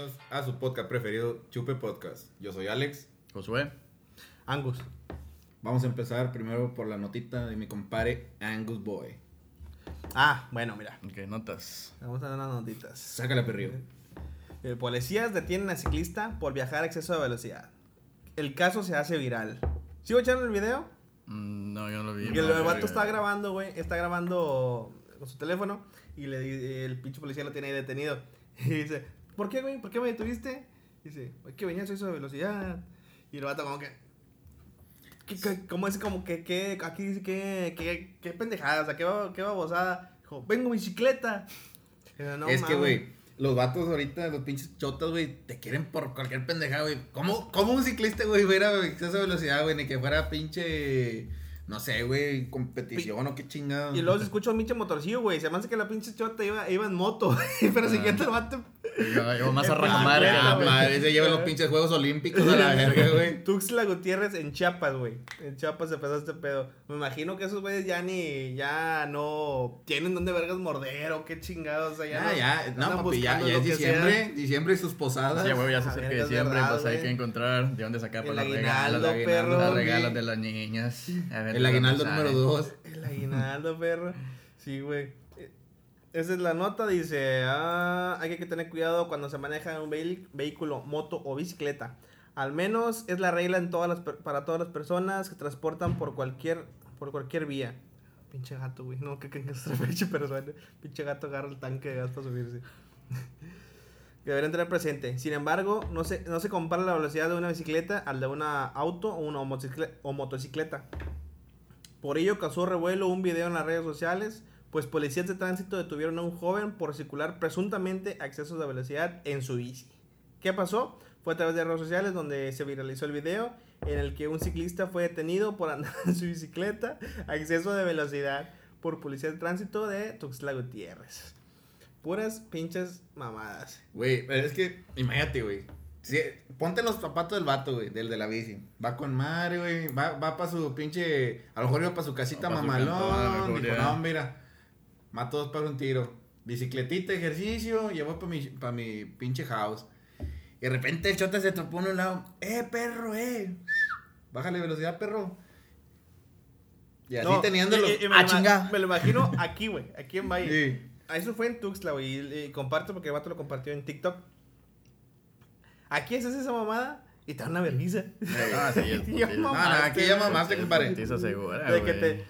bienvenidos a su podcast preferido, Chupe Podcast. Yo soy Alex. Josué. Angus. Vamos a empezar primero por la notita de mi compadre Angus Boy. Ah, bueno, mira. Ok, notas. Vamos a dar unas notitas. Sácala, perrillo. Eh, policías detienen a ciclista por viajar a exceso de velocidad. El caso se hace viral. ¿Sigo echando el video? Mm, no, yo no lo vi. Que el, no, el vato está grabando, güey. Está grabando con su teléfono. Y le el pinche policía lo tiene ahí detenido. Y dice, ¿por qué, güey? ¿Por qué me detuviste? Dice, es que venía a exceso de velocidad. Y el vato como que... ¿qué- qué- ¿Cómo es como que, que aquí dice que, que, que pendejada, o sea, qué, qué babosada? Dijo, vengo en bicicleta. Y yo, "No es que, mames". güey, los vatos ahorita, los pinches chotas, güey, te quieren por cualquier pendejada, güey. ¿Cómo, ¿Cómo un ciclista, güey, fuera a exceso de velocidad, güey? Ni que fuera pinche, no sé, güey, competición o qué chingado. Y luego se escucha un pinche motorcillo, güey. Se me hace que la pinche chota iba, iba en moto. Pero Ah. siguiente el vato. Yo más a Ah, reclamar. Ah, madre, se llevan los pinches Juegos Olímpicos a la verga, güey. Tuxtla Gutiérrez en Chiapas, güey. En Chiapas se empezó este pedo. Me imagino que esos güeyes ya ni, ya no tienen dónde vergas morder o qué chingados. O sea, ya Ya, ya, no, andan papi, ya, ya es diciembre, sea. diciembre y sus posadas. Sí, güey, ya se Ah, acerca diciembre, verdad, pues hay güey. que encontrar de dónde sacar El para aguinaldo, regalos. güey. regalos de las niñas. A ver El aguinaldo número dos. El aguinaldo, perro. Sí, güey. Esa es la nota, dice, ah, hay que tener cuidado cuando se maneja un vehículo, moto o bicicleta. Al menos es la regla en todas las para todas las personas que transportan por cualquier por cualquier vía. Pinche gato, güey. No, que que pinche persona. Pinche gato agarra el tanque de gas para subirse. deberían tener presente. Sin embargo, no se, no se compara la velocidad de una bicicleta al de una auto o una motocicleta. Por ello causó revuelo un video en las redes sociales, pues policías de tránsito detuvieron a un joven por circular presuntamente a excesos de velocidad en su bici. ¿Qué pasó? Fue a través de redes sociales donde se viralizó el video en el que un ciclista fue detenido por andar en su bicicleta a exceso de velocidad por policía de tránsito de Tuxtla Gutiérrez. Puras pinches mamadas. Güey, pero es que, imagínate, güey. Sí, ponte los zapatos del vato, güey, del de la bici. Va con madre, güey. Va, va para su pinche. A lo mejor iba para su casita Va pa' su mamalón. mejor, Dijo, no, mira. Mato dos para un tiro. Bicicletita, ejercicio. Llevó para mi, pa' mi pinche house. Y de repente el chota se topó en un lado. ¡Eh, perro, eh! Bájale velocidad, perro. Y así No, teniéndolo. y- y me ¡Ah, lo ima- chinga! Me lo imagino aquí, güey, aquí en Valle. Sí. Eso fue en Tuxtla, güey. Y, y comparto porque el vato lo compartió en TikTok. Aquí haces esa mamada y te dan una vergüenza. Ah, sí, es. No, aquí ya mamaste, compadre. De que te.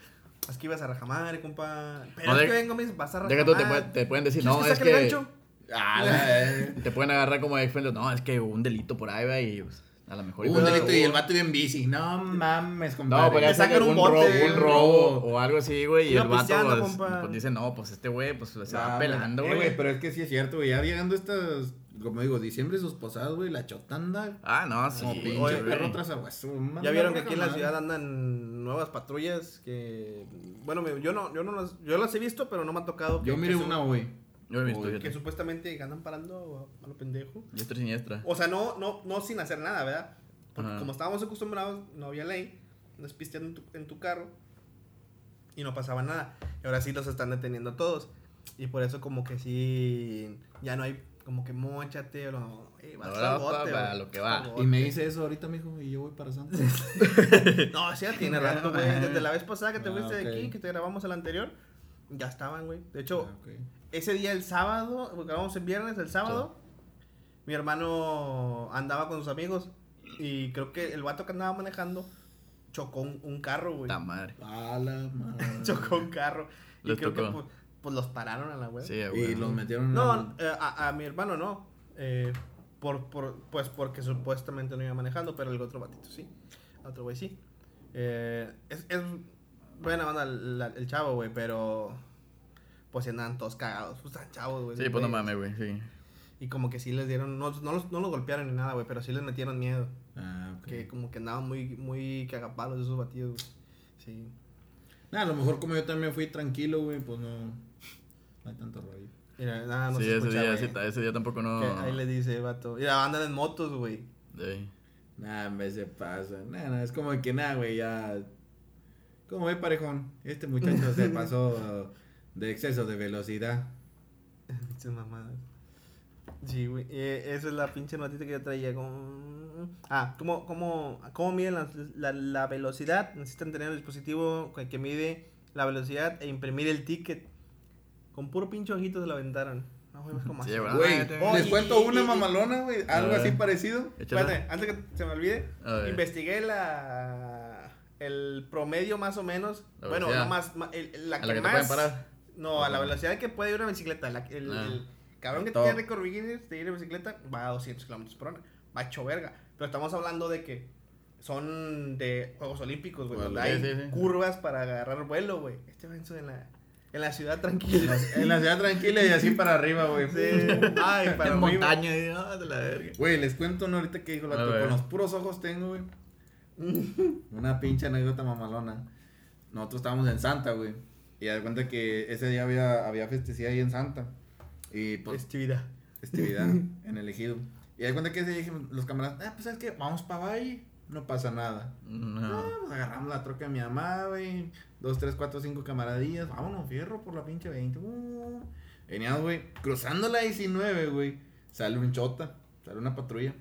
Es que ibas a rajamadre, compa. Pero No, es de- que vengo, me vas a Deja tú, te, pueden- te pueden decir, ¿Quieres no, que es que. gancho? Ah, la- Te pueden agarrar como experto. No, es que hubo un delito por ahí, güey. Y pues, a lo mejor. Hubo un Pero- delito y el vato iba en bici. No mames, compadre. No, pues Te ya sacan un un, bote. robo, un robo o algo así, güey. Y el vato pues, compa. pues dice, no, pues este güey, pues se va pelando, eh, güey. güey. Pero es que sí es cierto, güey. Ya llegando estas, como digo, diciembre sus posadas, güey, la chota anda Ah, no, sí. como güey. pinche Oye, perro güey. tras aguazo. Ya vieron que aquí en la ciudad andan nuevas patrullas que. Bueno, yo no, yo no las, yo las he visto, pero no me ha tocado. que- Yo miré una, güey. Yo he visto. Que supuestamente andan parando a, a lo pendejo. Diestra y siniestra. O sea, no, no, no sin hacer nada, ¿verdad? Porque Ajá. como estábamos acostumbrados, no había ley, nos pisteando en tu, en tu carro y no pasaba nada. Y ahora sí los están deteniendo a todos. Y por eso como que sí, ya no hay como que mochate o no, eh, vas al bote, güey, lo que va. Y me dice eso ahorita, mijo, y yo voy para Santa. No, sí, ya tiene rato, güey. Desde la vez pasada que te Ah, fuiste de aquí, que te grabamos el anterior, ya estaban, güey. De hecho, Ah, ok. ese día, el sábado, porque grabamos el viernes, el sábado, mi hermano andaba con sus amigos y creo que el vato que andaba manejando chocó un, un carro, güey. Puta madre. A la madre. Chocó un carro. Y Les creo que pues, pues los pararon a la web. Sí, Y güey. los metieron No, eh, a, a mi hermano no. Eh, por, por, pues porque supuestamente no iba manejando, pero el otro batito sí. El otro güey sí. Eh, es, es buena onda el, el chavo, güey, pero pues si andan todos cagados. Pues están chavos, güey. Sí, pues no mames, güey, sí. Y como que sí les dieron, no, no, los, no los golpearon ni nada, güey, pero sí les metieron miedo. Ah, ok. Que como que andaban muy, muy cagapalos esos batidos, güey. Sí. Nah, a lo mejor como yo también fui tranquilo, güey, pues no. No hay tanto rollo. Mira, nada, no sí, se ese escucha, día, güey. sí, ta- ese día tampoco no. Que ahí le dice, vato. Mira, andan en motos, güey. Sí. Nah, en vez se pasa. Nah, nah, es como que nada, güey, ya. Como ve parejón. Este muchacho se pasó de exceso de velocidad. Pinches mamadas. Sí, güey. eh, esa es la pinche notita que yo traía. Como... Ah, ¿cómo, cómo, cómo miden la, la, la velocidad? Necesitan tener un dispositivo que, que mide la velocidad e imprimir el ticket. Con puro pinche ojito se lo aventaron. No, güey, es como Sí, así. güey. Les cuento y- una y- mamalona, güey. Algo así parecido. Espérate, antes que se me olvide, investigué la el promedio más o menos. La bueno, no más, la A que la más. No, a la velocidad que puede ir una bicicleta. la- el, Ah. el cabrón que tiene récord Guinness de ir en bicicleta va a 200 kilómetros por hora. Va hecho verga. Pero estamos hablando de que son de Juegos Olímpicos, güey. Hay sí, sí, sí. curvas para agarrar vuelo, güey. Este va en, su- en la, en la ciudad tranquila. En la ciudad tranquila y así para arriba, güey. Sí. Ay, para en arriba. montaña. y, ah, de la verga. Güey, les cuento una ahorita que dijo la. Con los puros ojos tengo, güey. Una pinche anécdota mamalona. Nosotros estábamos en Santa, güey. Y de cuenta que ese día había, había festecía ahí en Santa. Y pues, Festividad. festividad en el ejido. Y de cuenta que ese día dijimos, los camaradas, ah, pues, ¿sabes qué? Vamos para Valle. No pasa nada. No. Ah, pues agarramos la troca de mi mamá, güey. Dos, tres, cuatro, cinco camaradillas. Vámonos, fierro por la pinche 20. Uh. Veníamos, güey, cruzando la 19, güey. Sale un chota, sale una patrulla.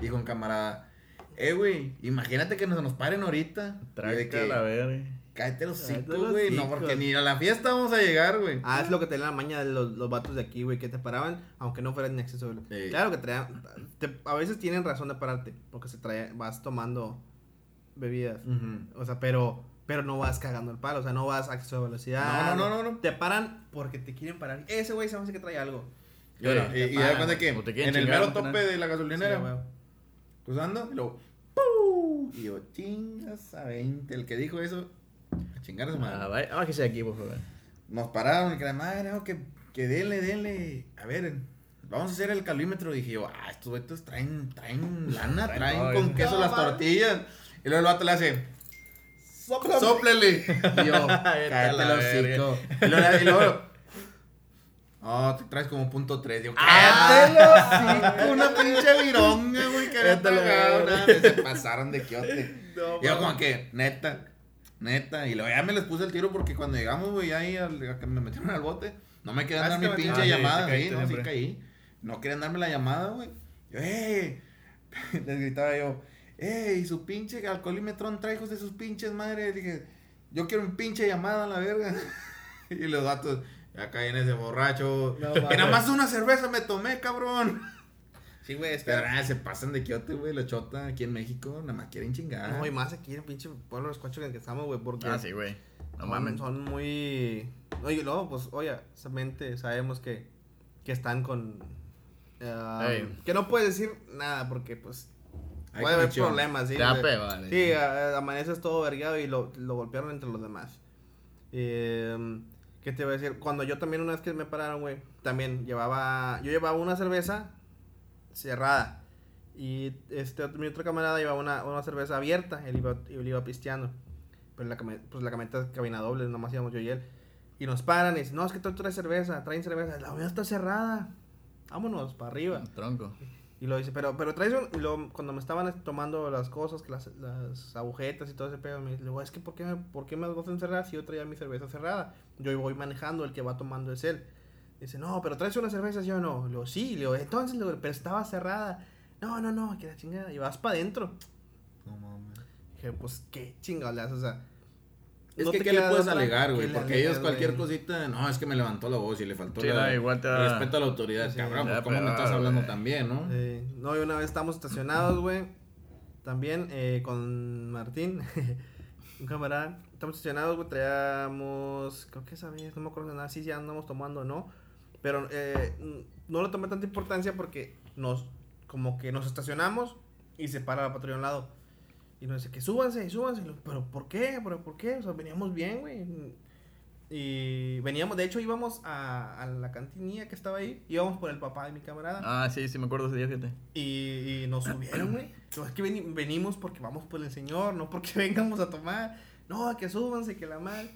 Y con camarada, eh, güey, imagínate que nos, nos paren ahorita. Y de Traca que, la verga. Cállate los cinco, güey. No, porque ni a la fiesta vamos a llegar, güey. Ah, es lo que tenían la maña de los, los vatos de aquí, güey, que te paraban, aunque no fueran inaccesible. Sí. Claro que traían, te- a veces tienen razón de pararte, porque se trae, vas tomando bebidas. O sea, pero, pero no vas cagando el palo, o sea, no vas a exceso de velocidad. No, no, no, no, no. Te paran porque te quieren parar. Ese güey se me hace que trae algo. Y, ahora, Te y, y da cuenta que en el mero tope de la Sí, gasolinera, güey. cruzando, y luego, ¡pum! Y yo, chingas a 20. El que dijo eso, a chingar a su madre. Ah, vaya, bájese de aquí, por favor. Nos pararon y que la madre, no, que, que denle, denle. A ver, vamos a hacer el calímetro. Dije yo, ah, estos güeyes traen, traen lana, Traen con eso. queso No, las tortillas. Y luego el vato le hace, Sóplame. sóplele. Y yo, cállate la el hocico. Y luego, y luego, oh, te traes como punto tres. Yo, Ah. cállate hocico. Una pinche vironga, güey, que había Se pasaron de quiote. No, Y yo como que, neta, neta. Y luego ya me les puse el tiro porque cuando llegamos, güey, ahí al- a que me metieron al bote, no me querían Ah, dar mi pinche. Ah, llamada. caíste no, sí caí. No querían darme la llamada, güey. Yo, ¡eh! Les gritaba yo, ¡eh! Y su pinche alcoholímetro trae hijos de sus pinches madres. Dije, yo quiero un pinche llamada a la verga. y los datos, ya caí en ese borracho. No, que nada más una cerveza me tomé, cabrón. Sí, güey, es que. Nada, se pasan de quiote, güey, la chota aquí en México. Nada más quieren chingar. No, y más aquí en el pinche pueblo de los cuachos en el que estamos, güey, porque. Ah, sí, güey. No mames. son muy. Oye, luego, pues, oye, solamente sabemos que, que están con. ah, Ey. que no puedes decir nada porque, pues, Hay puede haber problemas, ¿sí? Te vale. Sí, a- amaneces todo vergueado y lo, lo golpearon entre los demás. Eh, ¿Qué te voy a decir? Cuando yo también una vez que me pararon, güey, también llevaba, yo llevaba una cerveza cerrada y este mi otro camarada llevaba una, una cerveza abierta, él iba, él iba pisteando. Pero la, pues la camioneta es cabina doble, nomás íbamos yo y él. Y nos paran y dicen, no, es que tú traes cerveza, traen cerveza, la mía está cerrada. Vámonos, para arriba. Tronco. Y lo dice, pero, pero traes un... Y luego, cuando me estaban tomando las cosas, que las, las agujetas y todo ese pedo, me dice, es que ¿por qué, me, ¿por qué me las dos encerradas si yo traía mi cerveza cerrada? Yo voy manejando, el que va tomando es él. Dice, no, pero traes una cerveza, yo no. Le digo, sí, le digo, entonces, le digo, pero estaba cerrada. No, no, no, que la chingada. Y vas para adentro. No mames. Dije, pues, qué chingada le haces, o sea... Es no que, te ¿qué le puedes otra alegar, güey? Porque ellos cualquier cosita, no, es que me levantó la voz y le faltó Sí, la, igual te da- respeto a la autoridad. Sí, Cabrón, pues cómo me estás hablando güey. también, ¿no? Sí. No, y una vez estamos estacionados, güey. También eh, con Martín, un camarada. Estamos estacionados, güey. Traíamos. Creo que esa vez, no me acuerdo de nada. Si ya andamos tomando o no. Pero eh, no le tomé tanta importancia porque nos. Como que nos estacionamos y se para la patrulla a un lado. Y nos dice que súbanse, súbanse. Pero ¿por qué? ¿Pero por qué? O sea, veníamos bien, güey. Y veníamos, de hecho íbamos a, a la cantinilla que estaba ahí. Íbamos por el papá de mi camarada. Ah, sí, sí, me acuerdo ese día, fíjate. Y, y nos subieron, güey. Es que veni- venimos porque vamos por el Señor, no porque vengamos a tomar. No, que súbanse, que la mal.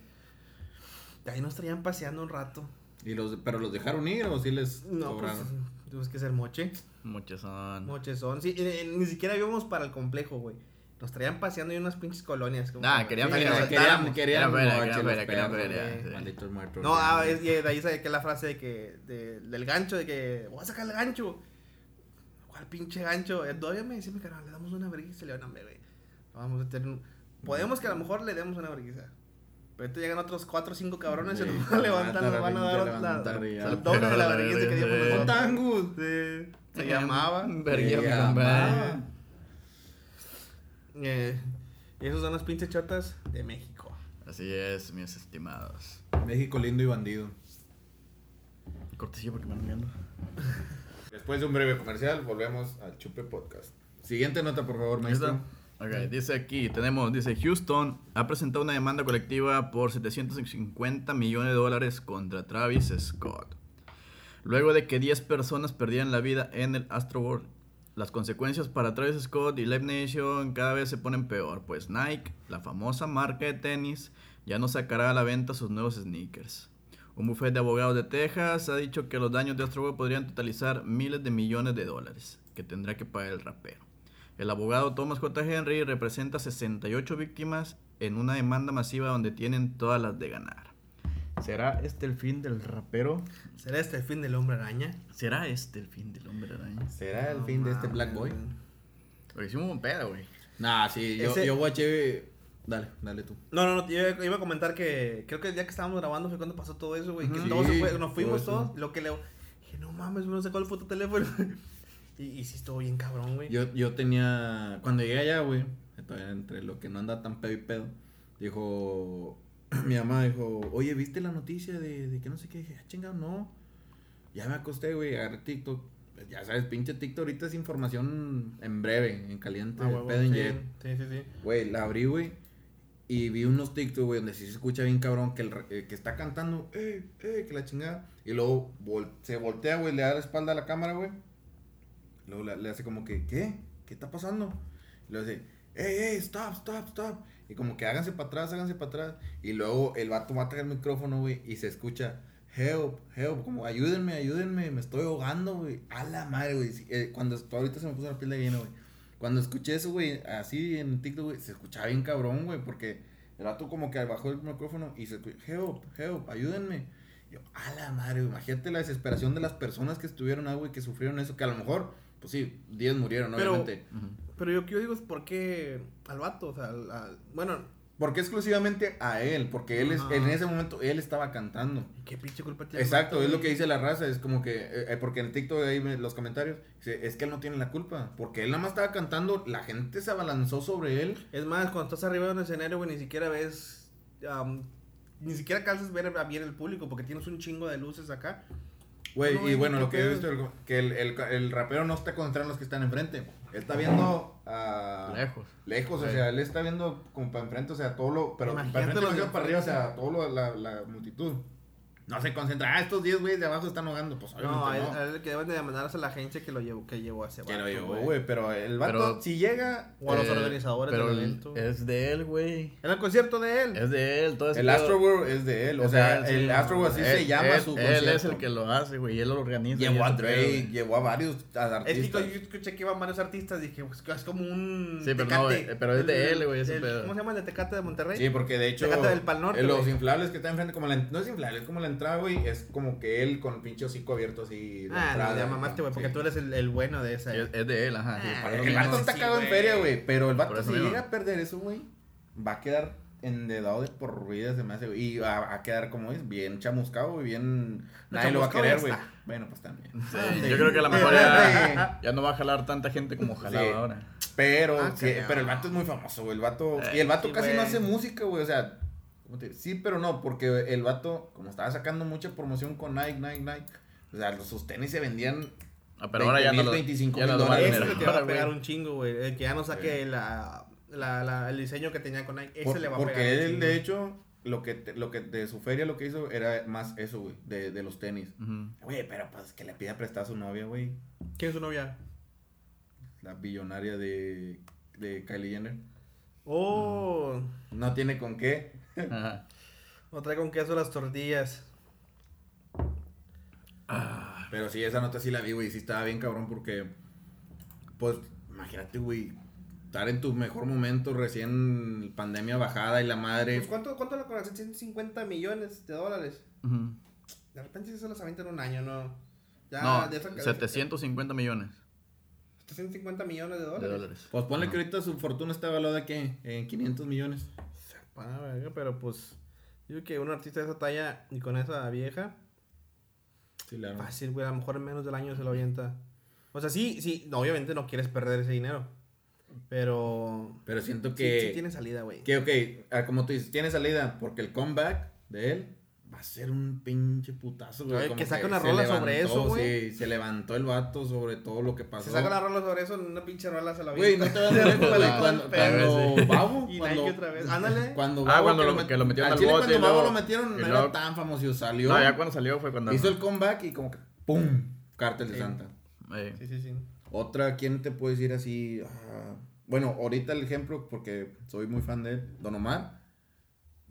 Y ahí nos traían paseando un rato. Y los, ¿Pero los dejaron ir o sí les No, pues, cobraron? tuvimos que ser moche. Muchos son. Moche son. Sí, eh, ni siquiera íbamos para el complejo, güey. Nos traían paseando en unas pinches colonias. como Ah, que- querían Sí, querían- querían Querían. No, ah, es, y de ahí saqué que la frase de que, de- del gancho, de que, voy a sacar el gancho. ¿Cuál pinche gancho? Eh, Todavía me dice mi canal, le damos una vergüenza, le van a güey. Vamos a tener un... Podemos que a lo mejor le demos una vergüenza. Pero ahorita llegan otros 4 o 5 cabrones y Sí, nos van a levantar, nos van a dar la, y el doble de la vergüenza que dimos eh, nosotros. Otangus. Sí, se llamaba. Compadre. Eh, y esos son los pinches chotas de México. Así es, mis estimados. México lindo y bandido. Cortesía porque me andan viendo. Después de un breve comercial, volvemos al Chupe Podcast. Siguiente nota, por favor, maestro. ¿Listo? Ok, dice aquí, tenemos, dice Houston ha presentado una demanda colectiva por 750 millones de dólares contra Travis Scott. Luego de que 10 personas perdieran la vida en el Astroworld, las consecuencias para Travis Scott y Live Nation cada vez se ponen peor, pues Nike, la famosa marca de tenis, ya no sacará a la venta sus nuevos sneakers. Un bufete de abogados de Texas ha dicho que los daños de Astroworld podrían totalizar miles de millones de dólares que tendrá que pagar el rapero. El abogado Thomas J. Henry representa 68 víctimas en una demanda masiva donde tienen todas las de ganar. ¿Será este el fin del rapero? ¿Será este el fin del hombre araña? ¿Será este el fin del hombre araña? ¿Será el fin de este Black Boy? Lo hicimos un pedo, güey. Nah, sí, yo, Ese- yo guaché. Dale, dale tú. No, no, no, yo iba a comentar que creo que el día que estábamos grabando fue cuando pasó todo eso, güey. Que todos fue- nos fuimos todo todos. Lo que le dije, no mames, no sé cuál fue tu teléfono. y, y sí estuvo bien cabrón, güey. Yo, yo tenía. Cuando llegué allá, güey, entre lo que no anda tan pedo y pedo, dijo. Mi mamá dijo, oye, ¿viste la noticia de, de que no sé qué? Dije, ah, chingado, no. Ya me acosté, güey, agarré TikTok. Pues ya sabes, pinche TikTok ahorita es información en breve, en caliente, Ah, pedo en sí, jet. sí, sí, sí. Güey, la abrí, güey. Y vi unos TikTok, güey, donde sí se escucha bien cabrón que, el, eh, que está cantando, eh, eh, que la chingada. Y luego vol- se voltea, güey, le da la espalda a la cámara, güey. Luego le, hace como que, ¿qué? ¿Qué está pasando? Y luego dice, hey, hey, stop, stop, stop. Y como que háganse para atrás, háganse para atrás. Y luego el vato mata el micrófono, güey, y se escucha, help, help, como ayúdenme, ayúdenme, me estoy ahogando, güey. A la madre, güey. Eh, cuando ahorita se me puso la piel de gallina, güey. Cuando escuché eso, güey, así en TikTok, güey, se escuchaba bien cabrón, güey, porque el vato como que bajó el micrófono y se escuchó, help, help, ayúdenme. Yo, a la madre, güey, imagínate la desesperación de las personas que estuvieron ahí, güey, que sufrieron eso, que a lo mejor, pues sí, 10 murieron, Pero- obviamente. Pero yo, yo digo es por qué al vato, o sea, al- al- bueno, Porque exclusivamente a él, porque él es, Ajá. en ese momento él estaba cantando. ¿qué pinche culpa tiene? el Exacto, es lo que dice la raza, es como que, eh, eh, porque en TikTok ahí me- los comentarios, dice, es que él no tiene la culpa, porque él nada más estaba cantando, la gente se abalanzó sobre él. Es más, cuando estás arriba de un escenario, güey, ni siquiera ves. am, ni siquiera alcanzas a ver a bien el público porque tienes un chingo de luces acá. Güey, No, y bueno, ¿qué lo que he visto, el- que el, el, el rapero no está concentrado en los que están enfrente, él está viendo a... Lejos. Lejos, o sea, él está viendo como para enfrente, o sea, todo lo, pero para enfrente, de para arriba, o sea, todo lo, la, la multitud. No se concentra, ah, estos 10 güeyes de abajo están ahogando, pues No, obviamente a no. él, él que deben de demandarse a la agencia que lo llevó, que llevó a ese Que lo llevó, güey, pero el vato, Pero- si llega, O a los Eh, organizadores pero del el- evento. Es de él, güey. Era el concierto de él. Es de él, todo ese el. Astro World es de él, o Es sea, él, el Astro World así Él- se llama él- su Él concierto. es el que lo hace, güey, él lo organiza. Llevó a Drake, llevó a varios Es que artistas. yo escuché que iban varios artistas, dije, pues es como un. Sí, pero no, pero es de él, güey, El-. ¿Cómo se llama el de Tecate de Monterrey? Sí, porque de hecho, Tecate del Pal Norte, los inflables que están enfrente, como no es inflable, es como la entrada, güey, es como que él con el pinche hocico abierto así. de Ah, entrada, no, ya mamaste, güey, porque sí. tú eres el, el bueno de esa. Es, es de él, ajá. sí, Ah, El vato está Sí, cagado en feria, güey, pero el vato si mismo. llega a perder eso, güey, va a quedar endedado de por vida, se me hace, güey, y va a quedar como es, bien chamuscado, güey, bien... Nadie lo va a querer, güey. Bueno, pues también. Sí, yo creo que a lo mejor ya, ya no va a jalar tanta gente como jalaba Sí. ahora. Pero, Ah, pero el vato es muy famoso, güey. El vato. Eh, y el vato sí, casi no hace música, güey. O sea, ¿cómo te- sí, pero no, porque el vato, como estaba sacando mucha promoción con Nike, Nike, Nike. O sea, los- sus tenis se vendían. Ah, pero ahora ya no 20,000, lo, 25,000 ya no lo van a dólares. Que va a pegar un chingo, güey. El que ya no saque la, la, la- el diseño que tenía con Nike. Ese por- le va a porque pegar. un él, chingo. de hecho, lo que, te- lo que de su feria lo que hizo era más eso, güey, de, de los tenis. Güey, pero pues que le pida prestar a su novia, güey. ¿Quién es su novia? La billonaria de, de Kylie Jenner. Oh, No tiene con qué. Ajá. o trae con queso las tortillas. Pero sí, esa nota sí la vi, güey. Sí estaba bien cabrón porque. Pues, imagínate, güey. estar en tu mejor momento, recién pandemia bajada y la madre. Pues, ¿cuánto, ¿Cuánto lo conocen? 150 millones de dólares. De repente sí se los avientan en un año, ¿no? Ya, no, de esa- 750 millones 750 millones de de dólares. Pues ponle que ahorita su fortuna está evaluada ¿qué? en 500 millones. Verga, pero pues. Yo que un artista de esa talla y con esa vieja, Sí, claro. fácil, güey. A lo mejor en menos del año se lo avienta. O sea, sí, sí, no, obviamente no quieres perder ese dinero. Pero. Pero siento que. sí tiene salida, güey. Que, ok, ah, como tú dices, tiene salida porque el comeback de él va a ser un pinche putazo, güey. Como que saque una rola sobre levantó, eso, güey. Sí, se levantó el vato sobre todo lo que pasó. Se saca la rola sobre eso, en una pinche rola se la Güey, no te vas a ver cuando, cuando, Babo, Y cuando, Nike otra vez. Ándale. cuando Ah, cuando que lo- met- que lo metieron al chile bote cuando Babo lo metieron, no era tan famoso, salió, No, ya cuando salió fue cuando. hizo el comeback y como que, ¡pum! Cártel de Sí. Santa. Eh, Sí, sí, sí. Otra, ¿quién te puede decir así? Ah, bueno, ahorita el ejemplo, porque soy muy fan de él, Don Omar.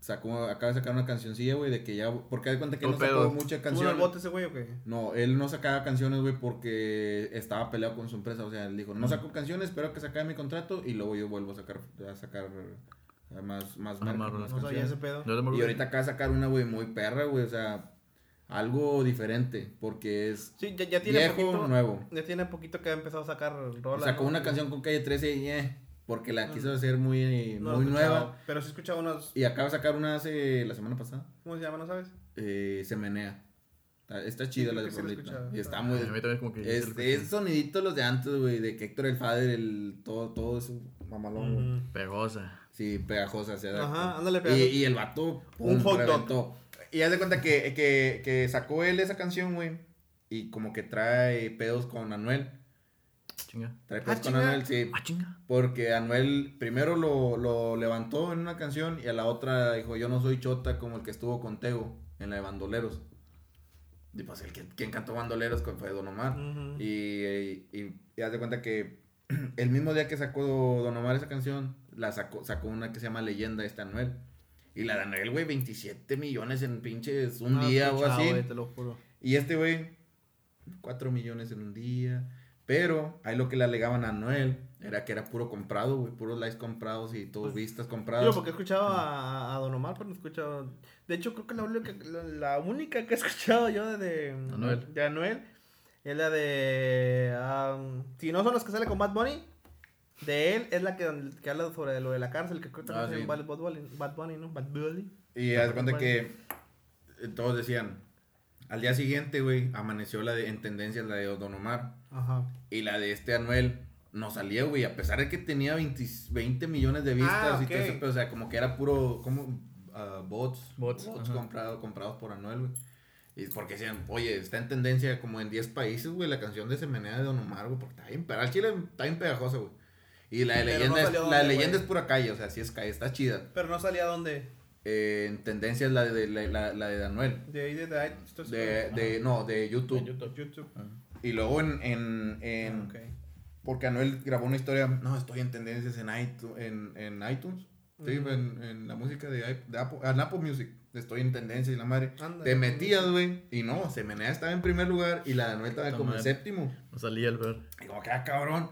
Sacó, acaba de sacar una cancioncilla, güey, de que ya. Porque hay cuenta que Todo no sacó ¿Tuvo en el canciones. bote ese güey o qué? No, él no sacaba canciones, güey, porque estaba peleado con su empresa. O sea, él dijo, no saco canciones, espero que se acabe mi contrato y luego yo vuelvo a sacar, a sacar más, más, Ah, más. No sabía ese pedo. Y ahorita acaba de sacar una, güey, muy perra, güey, o sea, algo diferente, porque es Sí, ya, ya tiene viejo, poquito. nuevo. Ya tiene poquito que ha empezado a sacar rolas. Sacó ¿no? una canción con Calle 13 y eh, porque la quiso hacer muy, No muy nueva. Pero sí he escuchado unos. Y acaba de sacar una hace la semana pasada. ¿Cómo se llama? ¿No sabes? Eh, se menea. Está, está chida la de sí la rolita. escuchado. Y está muy. también como que. Este, es escuché. sonidito los de antes, güey, de que Héctor el Fader, el, todo, todo eso, mamalón, güey. Ujú. Pegosa. Sí, pegajosa, se da. Ajá, ándale, y, pegajosa. y el vato, Un hot dog. Y haz de cuenta que, que, que sacó él esa canción, güey, y como que trae pedos con Anuel. Chinga. Trae Ah, con chinga. Anuel, sí. Ah, chinga. Porque Anuel primero lo, lo levantó en una canción y a la otra dijo, yo no soy chota como el que estuvo con Tego en la de Bandoleros. Y pues el que, quien cantó Bandoleros fue Don Omar. Ujú. Y, y, y haz de cuenta que el mismo día que sacó Don Omar esa canción, la sacó, sacó una que se llama Leyenda, esta Anuel. Y la de Anuel, güey, 27 millones en pinches un No día o así. güey, te lo juro. Y este güey, 4 millones en un día. Pero ahí lo que le alegaban a Anuel era que era puro comprado, güey, puros likes comprados y todos vistas compradas. Yo porque he escuchado a, a Don Omar, pero no he escuchado. De hecho, creo que la única, la, la única que he escuchado yo de, Anuel. de Anuel es la de. um, si no son los que sale con Bad Bunny, de él es la que, que habla sobre lo de la cárcel, que creo que Ah, sí. Bad, Bunny, Bad Bunny, ¿no? Bad Bunny. Y haz cuenta que eh, todos decían, al día siguiente, güey, amaneció la de, en tendencias la de Don Omar. Ajá. Y la de este Anuel no salía, güey, a pesar de que tenía 20, 20 millones de vistas Ah, y todo eso, pero o sea, como que era puro, como ah, bots, Bots, comprado- comprados por Anuel, güey. Y porque decían, oye, está en tendencia como en 10 países, güey, la canción de Semenea de Don Omar, güey, porque está bien, pero al chile está bien pegajosa, güey. Y la de Pero leyenda, no es, la de dónde, leyenda es pura calle, o sea, sí es calle, está chida. Pero no salía donde. Eh, en tendencia es la de, la, la- la de Anuel. De ahí, de, de De, no, de YouTube. De YouTube. YouTube. Y luego en, en, en Ah, ok. porque Anuel grabó una historia, no, estoy en tendencias en iTunes, en, en iTunes. Sí, en, en la música de, de Apple, en Apple Music. Estoy en tendencia y la madre. Ándale. Te metías, güey. Y no, Semenea estaba en primer lugar y la de Anuel estaba como en séptimo. No salía el ver. Y como que, ah, cabrón.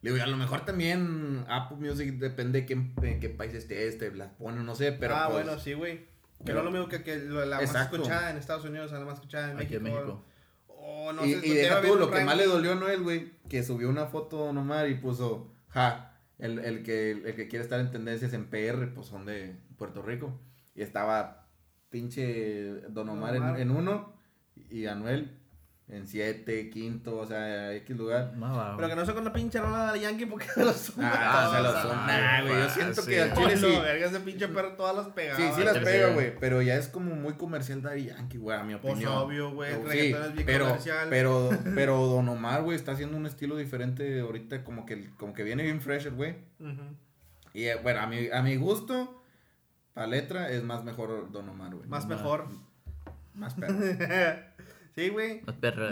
Le digo, a lo mejor también Apple Music depende de qué, en qué país esté, este, las pone, no sé, pero ah, pues, bueno, sí, güey. Que no es lo mismo que, que lo- la Exacto. más escuchada en Estados Unidos, la más escuchada en Aquí México. en México. O no y, sé, y deja tú, lo que más le dolió a Noel, güey, que subió una foto Don Omar y puso, ja, el, el, que, el que quiere estar en tendencias en PR, pues son de Puerto Rico. Y estaba pinche Don Omar, en- Omar. En, uno y Anuel en siete, quinto, o sea, X lugar. Más abajo. Pero que no sea con la pinche rola de Yankee porque se los suma. Ah, se lo ah, Nah, güey, yo ah, siento sí. que al chile no, sí. verga, ese pinche perro todas las pegaba. Sí, sí las pega, güey, pero ya es como muy comercial Daddy Yankee, güey, a mi Pues opinión. obvio, güey, el Sí, es bien pero, comercial. Pero, pero Don Omar, güey, está haciendo un estilo diferente ahorita, como que, como que viene bien fresh, el güey. Y eh, bueno, a mi, a mi gusto, para letra, es más mejor Don Omar, güey. Más No, mejor. Más perro. sí, güey.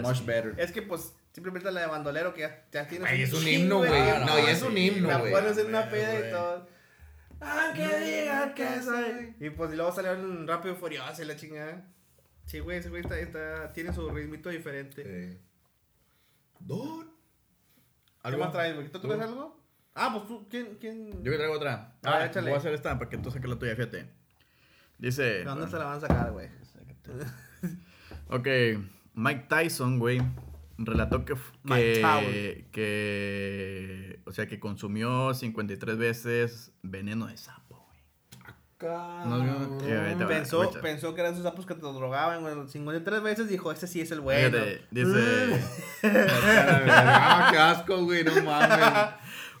Much better. Es que pues simplemente la de bandolero que ya, ya tienes Güey, es un chingo himno, güey. tiempo, No, y es sí, un himno, La güey. pones en una Güey, peda y todo. Aunque digan que soy. Y pues y luego salió en Rápido y Furioso y la chingada. Sí, güey, ese güey está, está- tiene su ritmito diferente. Eh, Don. ¿Qué más traes, güey? ¿Tú traes algo? Ah, pues tú, ¿quién? quién? Yo que traigo otra. Ah, Ah, échale. voy a hacer esta para que tú saques la tuya, fíjate. Dice. ¿De dónde se la van a sacar, güey? Ok, Mike Tyson, güey, relató que, que, Tower. que, o sea, que consumió 53 veces veneno de sapo, güey. Te va. Pensó, escucha. pensó que eran esos sapos que te drogaban, güey. 53 veces dijo, este sí es el bueno. Fíjate, dice, Ah, qué asco, güey, no mames.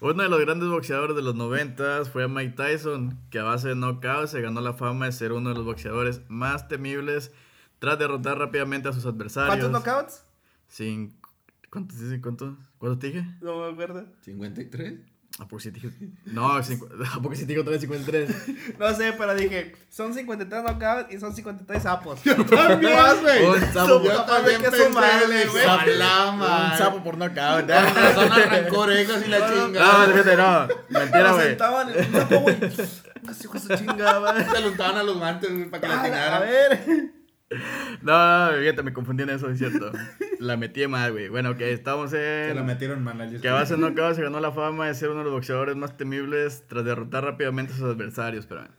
uno de los grandes boxeadores de los 90 fue Mike Tyson, que a base de knockout se ganó la fama de ser uno de los boxeadores más temibles tras derrotar rápidamente a sus adversarios. ¿Cuántos knockouts? Sin, ¿Cuántos dice? ¿Cuántos? ¿Cuántos te dije? No me acuerdo. 53. ¿A poco sí te dije? No, cincu- ¿a poco sí te dije otra vez 53? No sé, pero dije, son 53 knockouts y son 53 sapos. También, güey. Un sapo. Yo también que pensé, su madre, güey. güey. Salama. Un sapo por knockout. Con razón arrancó orejas y la No, chingada. fíjate, no. Mentira, güey. sentaban en un sapo, güey. Así de su chingada, güey. Se lo untaban a los guantes, güey, para que la A atinaran. ver. No, no, fíjate, me confundí en eso, es cierto. La metí mal, güey. Bueno, que estamos Se la en... metieron mal al Que a base de knockout se ganó la fama de ser uno de los boxeadores más temibles tras derrotar rápidamente a sus adversarios, espérame.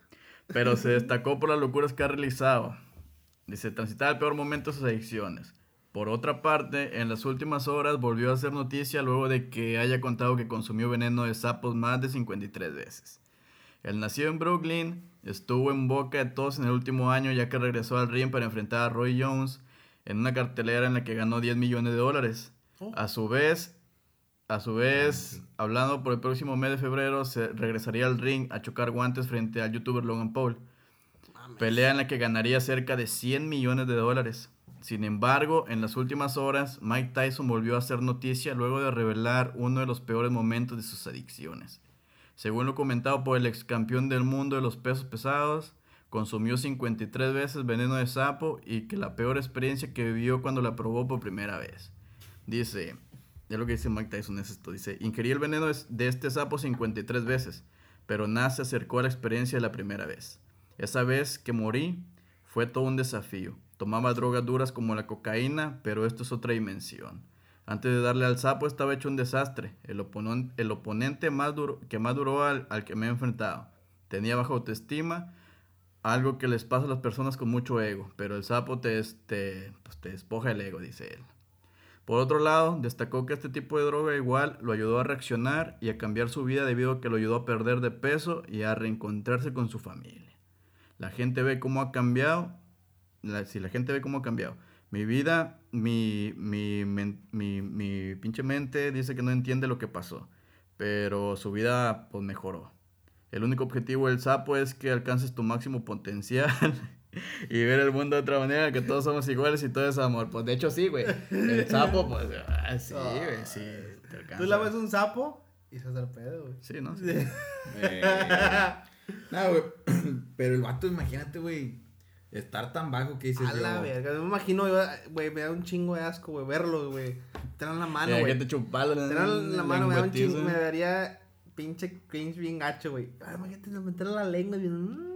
Pero se destacó por las locuras que ha realizado. Dice, transitar el peor momento de sus adicciones. Por otra parte, en las últimas horas volvió a hacer noticia luego de que haya contado que consumió veneno de sapos más de 53 veces. El nacido en Brooklyn estuvo en boca de todos en el último año ya que regresó al ring para enfrentar a Roy Jones en una cartelera en la que ganó 10 millones de dólares. Oh. A su vez, a su vez, hablando por el próximo mes de febrero, se regresaría al ring a chocar guantes frente al youtuber Logan Paul. Pelea en la que ganaría cerca de 100 millones de dólares. Sin embargo, en las últimas horas, Mike Tyson volvió a hacer noticia luego de revelar uno de los peores momentos de sus adicciones. Según lo comentado por el ex campeón del mundo de los pesos pesados, consumió 53 veces veneno de sapo y que la peor experiencia que vivió cuando la probó por primera vez. Dice, ya lo que dice Mike Tyson es esto, dice, ingerí el veneno de- este sapo 53 veces, pero nada se acercó a la experiencia de la primera vez. Esa vez que morí fue todo un desafío. Tomaba drogas duras como la cocaína, pero esto es otra dimensión. Antes de darle al sapo estaba hecho un desastre. El, oponente más duro, que más duró al, al que me he enfrentado. Tenía baja autoestima, algo que les pasa a las personas con mucho ego, pero el sapo te, des- te, pues, te despoja el ego, dice él. Por otro lado, destacó que este tipo de droga igual lo ayudó a reaccionar y a cambiar su vida debido a que lo ayudó a perder de peso y a reencontrarse con su familia. La gente ve cómo ha cambiado. la- si la gente ve cómo ha cambiado. Mi vida, mi, mi, mi, mi pinche mente dice que no entiende lo que pasó. Pero su vida pues mejoró. El único objetivo del sapo es que alcances tu máximo potencial y ver el mundo de otra manera, que todos somos iguales y todo es amor. Pues de hecho sí, güey. El sapo, pues ah, sí, güey, sí. te. Tú la ves un sapo y se hace el pedo, güey. Sí, ¿no? Eh, No, güey. Pero el vato, imagínate, güey. Estar tan bajo que dices. A la yo, verga. Me imagino, güey, me da un chingo de asco, güey, verlo, güey. Tener en la mano, güey. te chupalo, en la mano me da un chingo, me daría pinche cringe bien gacho, güey. Ay, imagínate meterle la lengua y bien. mm.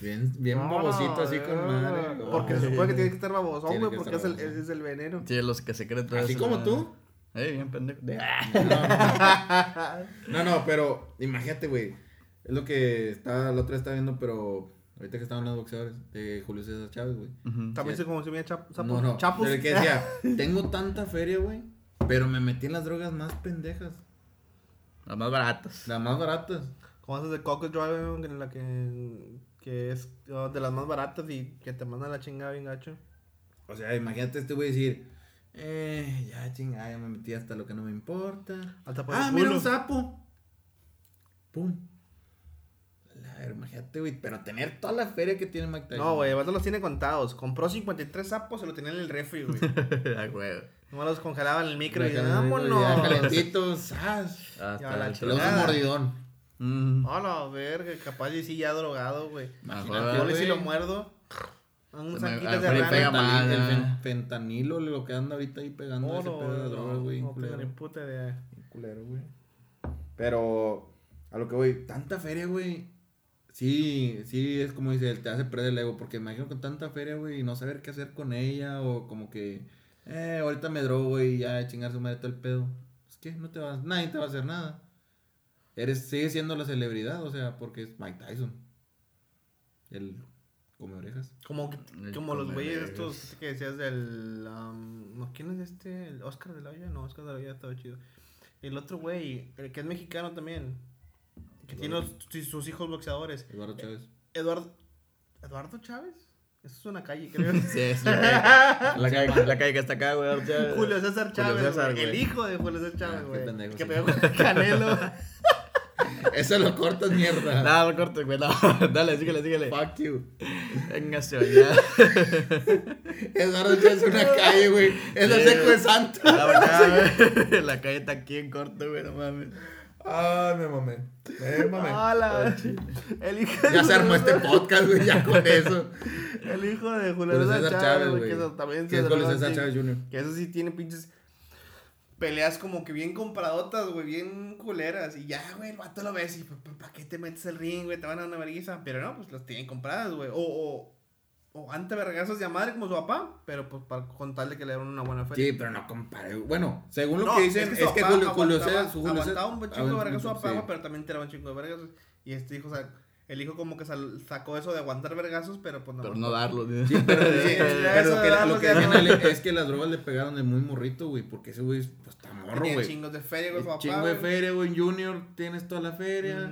Bien, bien No, babosito así con madre. Porque se supone que tiene que estar babosón, güey, que porque es el, es el veneno. Sí, los que se creen todo Así como la- tú. Eh, bien pendejo. De- No, no, pero imagínate, güey. Es lo que está, la otra vez estaba viendo, pero ahorita que estaban los boxeadores de Julio César Chávez, güey. También se como si me chap sapos. No, no. Chapos. Pero el que decía, tengo tanta feria, güey. Pero me metí en las drogas más pendejas. Las más baratas. Las más baratas. Como esas de Coco Drive, en la que, que es oh, de las más baratas y que te mandan la chingada bien gacho. O sea, imagínate este güey decir, eh, ya chingada, ya me metí hasta lo que no me importa. Hasta por ah, el mira un sapo. Pum. Imagínate, güey. Pero tener toda la feria que tiene Mike Tyson. No, güey, el los tiene contados. Compró 53 sapos, se lo tenía en el refri, güey. Ah, güey. Nomás los congelaba en el micro y Ya vámonos. calentitos, Ya, la lo usa Chingada. mordidón. Mm. A la verga, capaz y sí ya drogado, güey. Imagínate, Yo le si güey. lo muerdo. Un saquito ah, de pega rana. más. El ah. fen- fentanilo, lo que anda ahorita ahí pegando Oh, ese no, pedo de no, drogas, güey. no culero. tengo ni puta idea. Bien culero, güey. Pero, a lo que voy, tanta feria, güey. Sí, sí, es como dice, él te hace perder el ego. Porque imagino con tanta feria, güey, y no saber qué hacer con ella. O como que, eh, ahorita me drogo y ya chingar su madre todo el pedo. Es que no te vas, nadie te va a hacer nada. eres, sigue siendo la celebridad, o sea, porque es Mike Tyson. El come orejas. Como, como los güeyes estos que decías del... um, no, ¿Quién es este? ¿El Oscar de la Hoya? No, Oscar de la Hoya estaba chido. El otro güey, el que es mexicano también. Que tiene los- sus- hijos boxeadores. Eduardo Chávez. Eduardo... ¿Eduardo Chávez? Eso es una calle, creo. Sí, es la calle, la calle, la calle que está acá, güey. Julio César Chávez, César, güey, el hijo de Julio César Ah, Chávez, qué güey. que sí. pegó con Canelo. Eso lo cortas, mierda. No, no cortes, güey. No, dale, síguele, síguele. Fuck you. Véngase, allá. Eduardo Chávez es una calle, güey. Es la seco de Santo. La verdad, güey. La calle está aquí en corto, güey, no mames. Ay, me mamé. Me mamé. ¡Hala! El hijo de Ya se armó este podcast, güey, ya con eso. El hijo de Julio Julio César Chávez, güey. Que eso también se es Julio César. Chávez Jr. Que eso sí tiene pinches peleas como que bien compradotas, güey, bien culeras. Y ya, güey, el vato lo ves y ¿para qué te metes el ring, güey? Te van a dar una vergüenza. Pero no, pues las tienen compradas, güey. O, o, o ante vergazos de a madre como su papá, pero pues para con tal de que le dieron una buena feria. Sí, pero no compare. Bueno, según lo No, que dicen, es que, Julio, Julio César. su Julio aguantaba un chingo de su mucho, papá, sí. pero también tiraba un chingo de vergas. Y este hijo, o sea, el hijo como que sal- sacó eso de aguantar vergazos, pero pues no. Pero no darlo. Sí, pero, sí, Sí, pero eso lo que, lo no. a él es que las drogas le pegaron de muy morrito, güey. Porque ese güey, pues está morro, güey. chingos de feria, güey, su papá. Chingo de feria, güey. Junior, tienes toda la feria.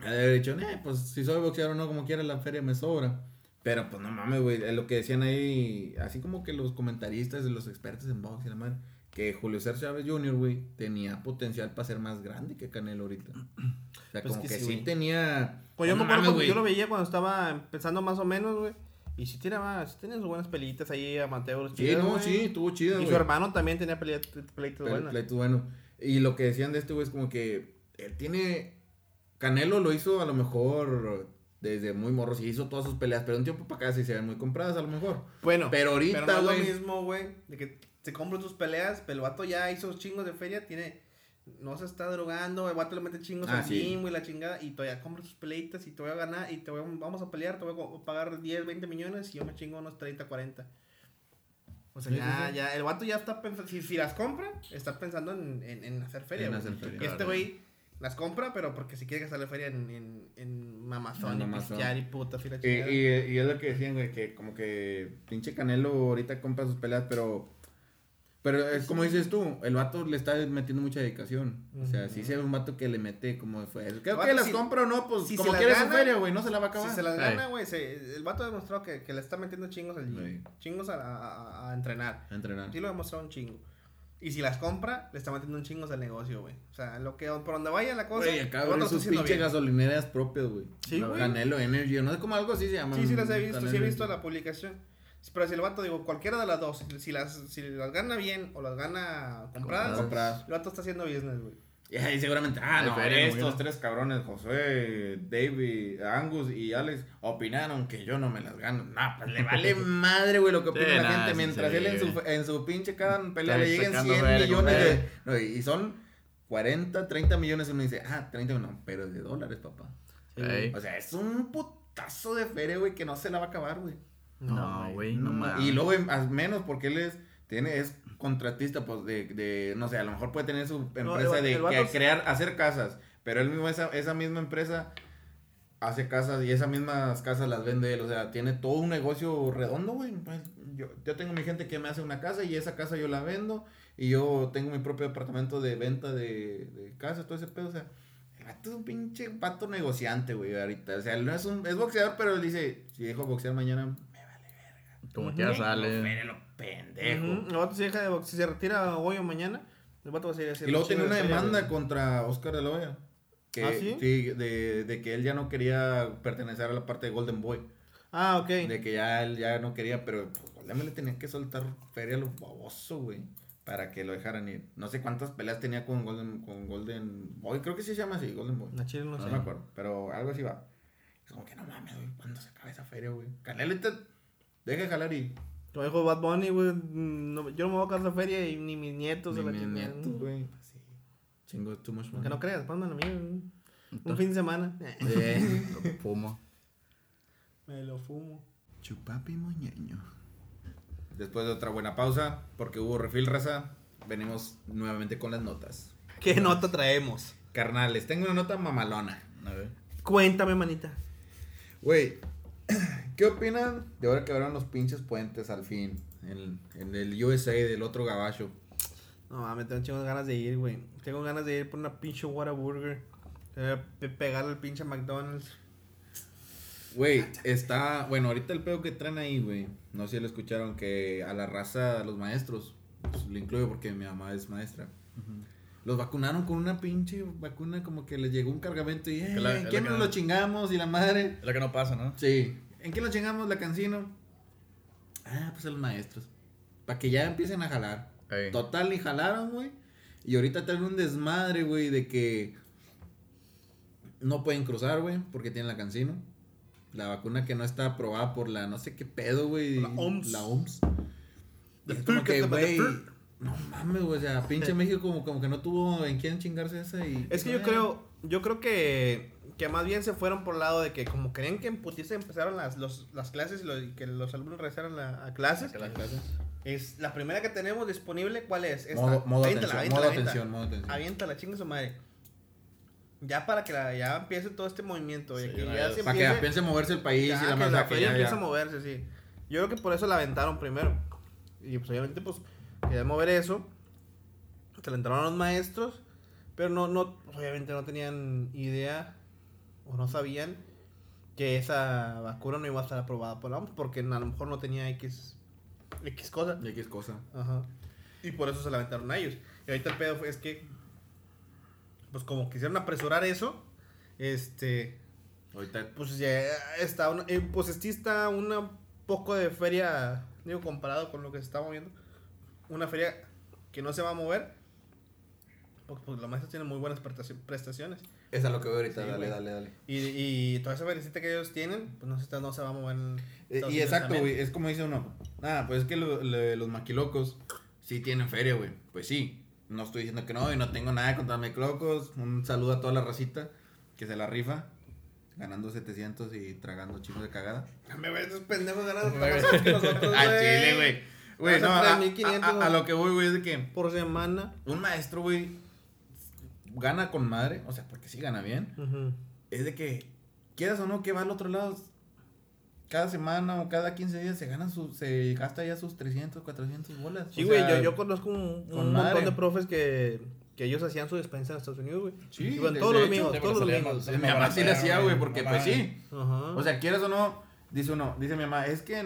Ha de haber dicho, eh, pues si soy boxeador o no, como quiera, la feria me sobra. Pero pues no mames, güey. Lo que decían ahí, así como que los comentaristas y los expertos en box y la madre, que Julio César Chávez Jr., güey, tenía potencial para ser más grande que Canelo ahorita. O sea, Pues como que que, sí, tenía. Pues yo no me acuerdo mames, güey. yo lo veía cuando estaba empezando más o menos, güey. Y sí tiraba, sí tenía sus buenas pelitas ahí amateurs. Sí, chidas, no, sí, estuvo chido, Y su hermano también tenía pelitas, pelitas Pero buenas. pleito bueno. Y lo que decían de este güey es como que él tiene. Canelo lo hizo a lo mejor desde muy morro, sí hizo todas sus peleas, pero un tiempo para acá sí se ven muy compradas a lo mejor. Bueno, Pero ahorita, pero no es lo mismo, güey, de que se compran tus peleas, pero el vato ya hizo chingos de feria, tiene... No se está drogando, el vato le mete chingos Ah, al sí. güey, la chingada, y todavía compra tus peleitas y te voy a ganar, y te voy a- vamos a pelear, te voy a pagar 10, 20 millones, y yo me chingo unos 30, 40. O sea, Sí, ya, sí, ya, el vato ya está pensando, si, si las compra, está pensando en, en, en hacer feria, En hacer feria. Este güey las compra, pero porque si quiere gastarle feria en, en, en mamazón En y y putas y la Y, y, y es lo que decían, güey, que como que pinche Canelo ahorita compra sus peleas, pero. Pero es como dices tú, el vato le está metiendo mucha dedicación. O sea, se ve un vato que le mete como fue. Creo vato que las si- compra o no, pues si como quiere su feria, güey, no se la va a acabar. Si se las gana, güey, el vato ha demostrado que, que le está metiendo chingos al. Chingos a, a- a entrenar. A entrenar. Sí lo ha demostrado un chingo. Y si las compra, le está metiendo un chingos al negocio, güey. O sea, lo que, por donde vaya la cosa, Güey, acá sus haciendo pinche bien. gasolineras propias, güey. Sí, güey. Canelo Energy, no sé cómo algo así se llama. Sí, sí las he visto, sí he visto la publicación. Pero si el vato, digo, cualquiera de las dos, si las, si las gana bien o las gana compradas, Compradas. el vato está haciendo business, güey. Y ahí seguramente, ah, no, estos no. tres cabrones, José, David, Angus y Alex, opinaron que yo no me las gano. Nah, pues le vale madre, güey, lo que opina Sí, la gente. Mientras sí, él en su, en su pinche cada pelea le lleguen sacando 100 feria, millones de... no, y son 40, 30 millones. Uno dice, ah, 30, no, pero de dólares, papá. O sea, es un putazo de feria, güey, que no se la va a acabar, güey. No, güey, no mames. Y luego menos porque él es tiene es contratista pues de, de no sé, a lo mejor puede tener su empresa el- de el que crear hacer casas, pero él mismo esa esa misma empresa hace casas y esas mismas casas las vende él, o sea, tiene todo un negocio redondo, güey. Pues, yo, yo tengo mi gente que me hace una casa y esa casa yo la vendo y yo tengo mi propio departamento de venta de, de casas, todo ese pedo, o sea, el vato es un pinche pato negociante, güey, ahorita. O sea, él no es un es boxeador, pero él dice, si dejo boxear mañana Como Ujú. que ya lo sale. lo pendejo. El vato se deja de box- si se retira hoy o mañana, el vato va a seguir haciendo Y luego tiene una de demanda contra Oscar de la Hoya. Que, ¿Ah, sí? de, de que él ya no quería pertenecer a la parte de Golden Boy. Ah, ok. De que ya él ya no quería, pero pues, Golden Boy le tenía que soltar feria a los babosos, güey. Para que lo dejaran ir. No sé cuántas peleas tenía con Golden, con Golden Boy. Creo que sí se llama así, Golden Boy. La chile no No sé. me acuerdo. Pero algo así va. Es como que no mames, güey. ¿Cuándo se acaba esa feria, güey? Canelo deja de jalar y. Como dijo Bad Bunny, güey, mm, no- yo no me voy a casar feria y ni mis nietos Ni se la mis nietos, güey. Pues sí. Chingo, too much Que money. no creas, pándame a mí. Un fin de semana. Eh. Fumo. Me lo fumo. Chupapi moñeño. Después de otra buena pausa, porque hubo refil raza, venimos nuevamente con las notas. ¿Qué nota traemos? Carnales, tengo una nota mamalona. A ver. Cuéntame, manita. Güey, ¿qué opinan de ahora que abrieron los pinches puentes al fin? En, en el USA del otro gabacho. No mames, tengo ganas de ir, güey. Tengo ganas de ir por una pinche Whataburger. Eh, pe- Pegarle al pinche McDonald's. Güey, está. Bueno, ahorita el pedo que traen ahí, güey. No sé si lo escucharon, que a la raza, a los maestros, pues, lo incluyo porque mi mamá es maestra. Los vacunaron con una pinche vacuna, como que les llegó un cargamento y, eh, la- ¿en quién nos lo chingamos? Y la madre. Es la que no pasa, ¿no? Sí. ¿En quién lo chingamos? La cancino. Ah, pues a los maestros. Para que ya empiecen a jalar. Total, y jalaron, güey. Y ahorita traen un desmadre, güey, de que no pueden cruzar, güey, porque tienen la cancino. La vacuna que no está aprobada por la no sé qué pedo, güey. La OMS. La OMS. The es como que, güey. No mames, güey. O sea, pinche México como, como que no tuvo en quién chingarse esa y. Es que yo creo, yo creo que, que más bien se fueron por el lado de que como creen que en putiza empezaron las, los- las clases y, lo- y que los alumnos regresaron a, a clases, Que la clase. es la primera que tenemos disponible, ¿cuál es? Esta. Modo, modo Aviéntala, atención, aviéntala, modo aviéntala. atención, modo atención. Aviéntala, chingue su madre. Ya para que la- ya empiece todo este movimiento. y Sí, que una ya se Para que empiece- empiece a moverse el país ya, y la que la que feria ya. a moverse, sí. Yo creo que por eso la aventaron primero. Y pues obviamente pues quería mover eso. Se le entraron los maestros. Pero no, no, obviamente no tenían idea o no sabían que esa vacuna no iba a estar aprobada por la OMS porque a lo mejor no tenía X, X cosa. Y X cosa. Ajá. Y por eso se la aventaron a ellos. Y ahorita el pedo fue- es que, pues como quisieron apresurar eso, este, Ahorita. pues ya está, una, eh, pues sí está una poco de feria, digo, comparado con lo que se está moviendo, una feria que no se va a mover, porque pues los maestros tienen muy buenas prestaci- prestaciones. Es a lo que veo ahorita. Sí, dale, dale, dale. Y, y toda esa felicita que ellos tienen, pues no se, no se va a mover. en Eh, y exacto, güey, es como dice uno. Ah, pues es que lo- los maquilocos sí tienen feria, güey. Pues sí, no estoy diciendo que no y no tengo nada contra maquilocos. Un saludo a toda la racita que se la rifa, ganando 700 y tragando chingos de cagada. Me ves pendejos ganando Me más ves. que nosotros, Al chile, güey. Güey, no, a, a 3,500, a- a- a lo que voy, güey, es de que Por semana. un maestro, güey, gana con madre, o sea, porque sí gana bien. Ujú. Es de que, quieras o no, que va al otro lado, cada semana o cada 15 días se gana su, se gasta ya sus 300, 400 bolas. Sí, güey, yo, yo conozco un, con un montón de profes que, que ellos hacían su despensa en Estados Unidos, güey. Sí, Iban todos los domingos, todos los domingos. mi mamá sí le hacía, güey, porque pues sí. Ajá. O sea, quieras o no, dice uno, dice mi mamá, es que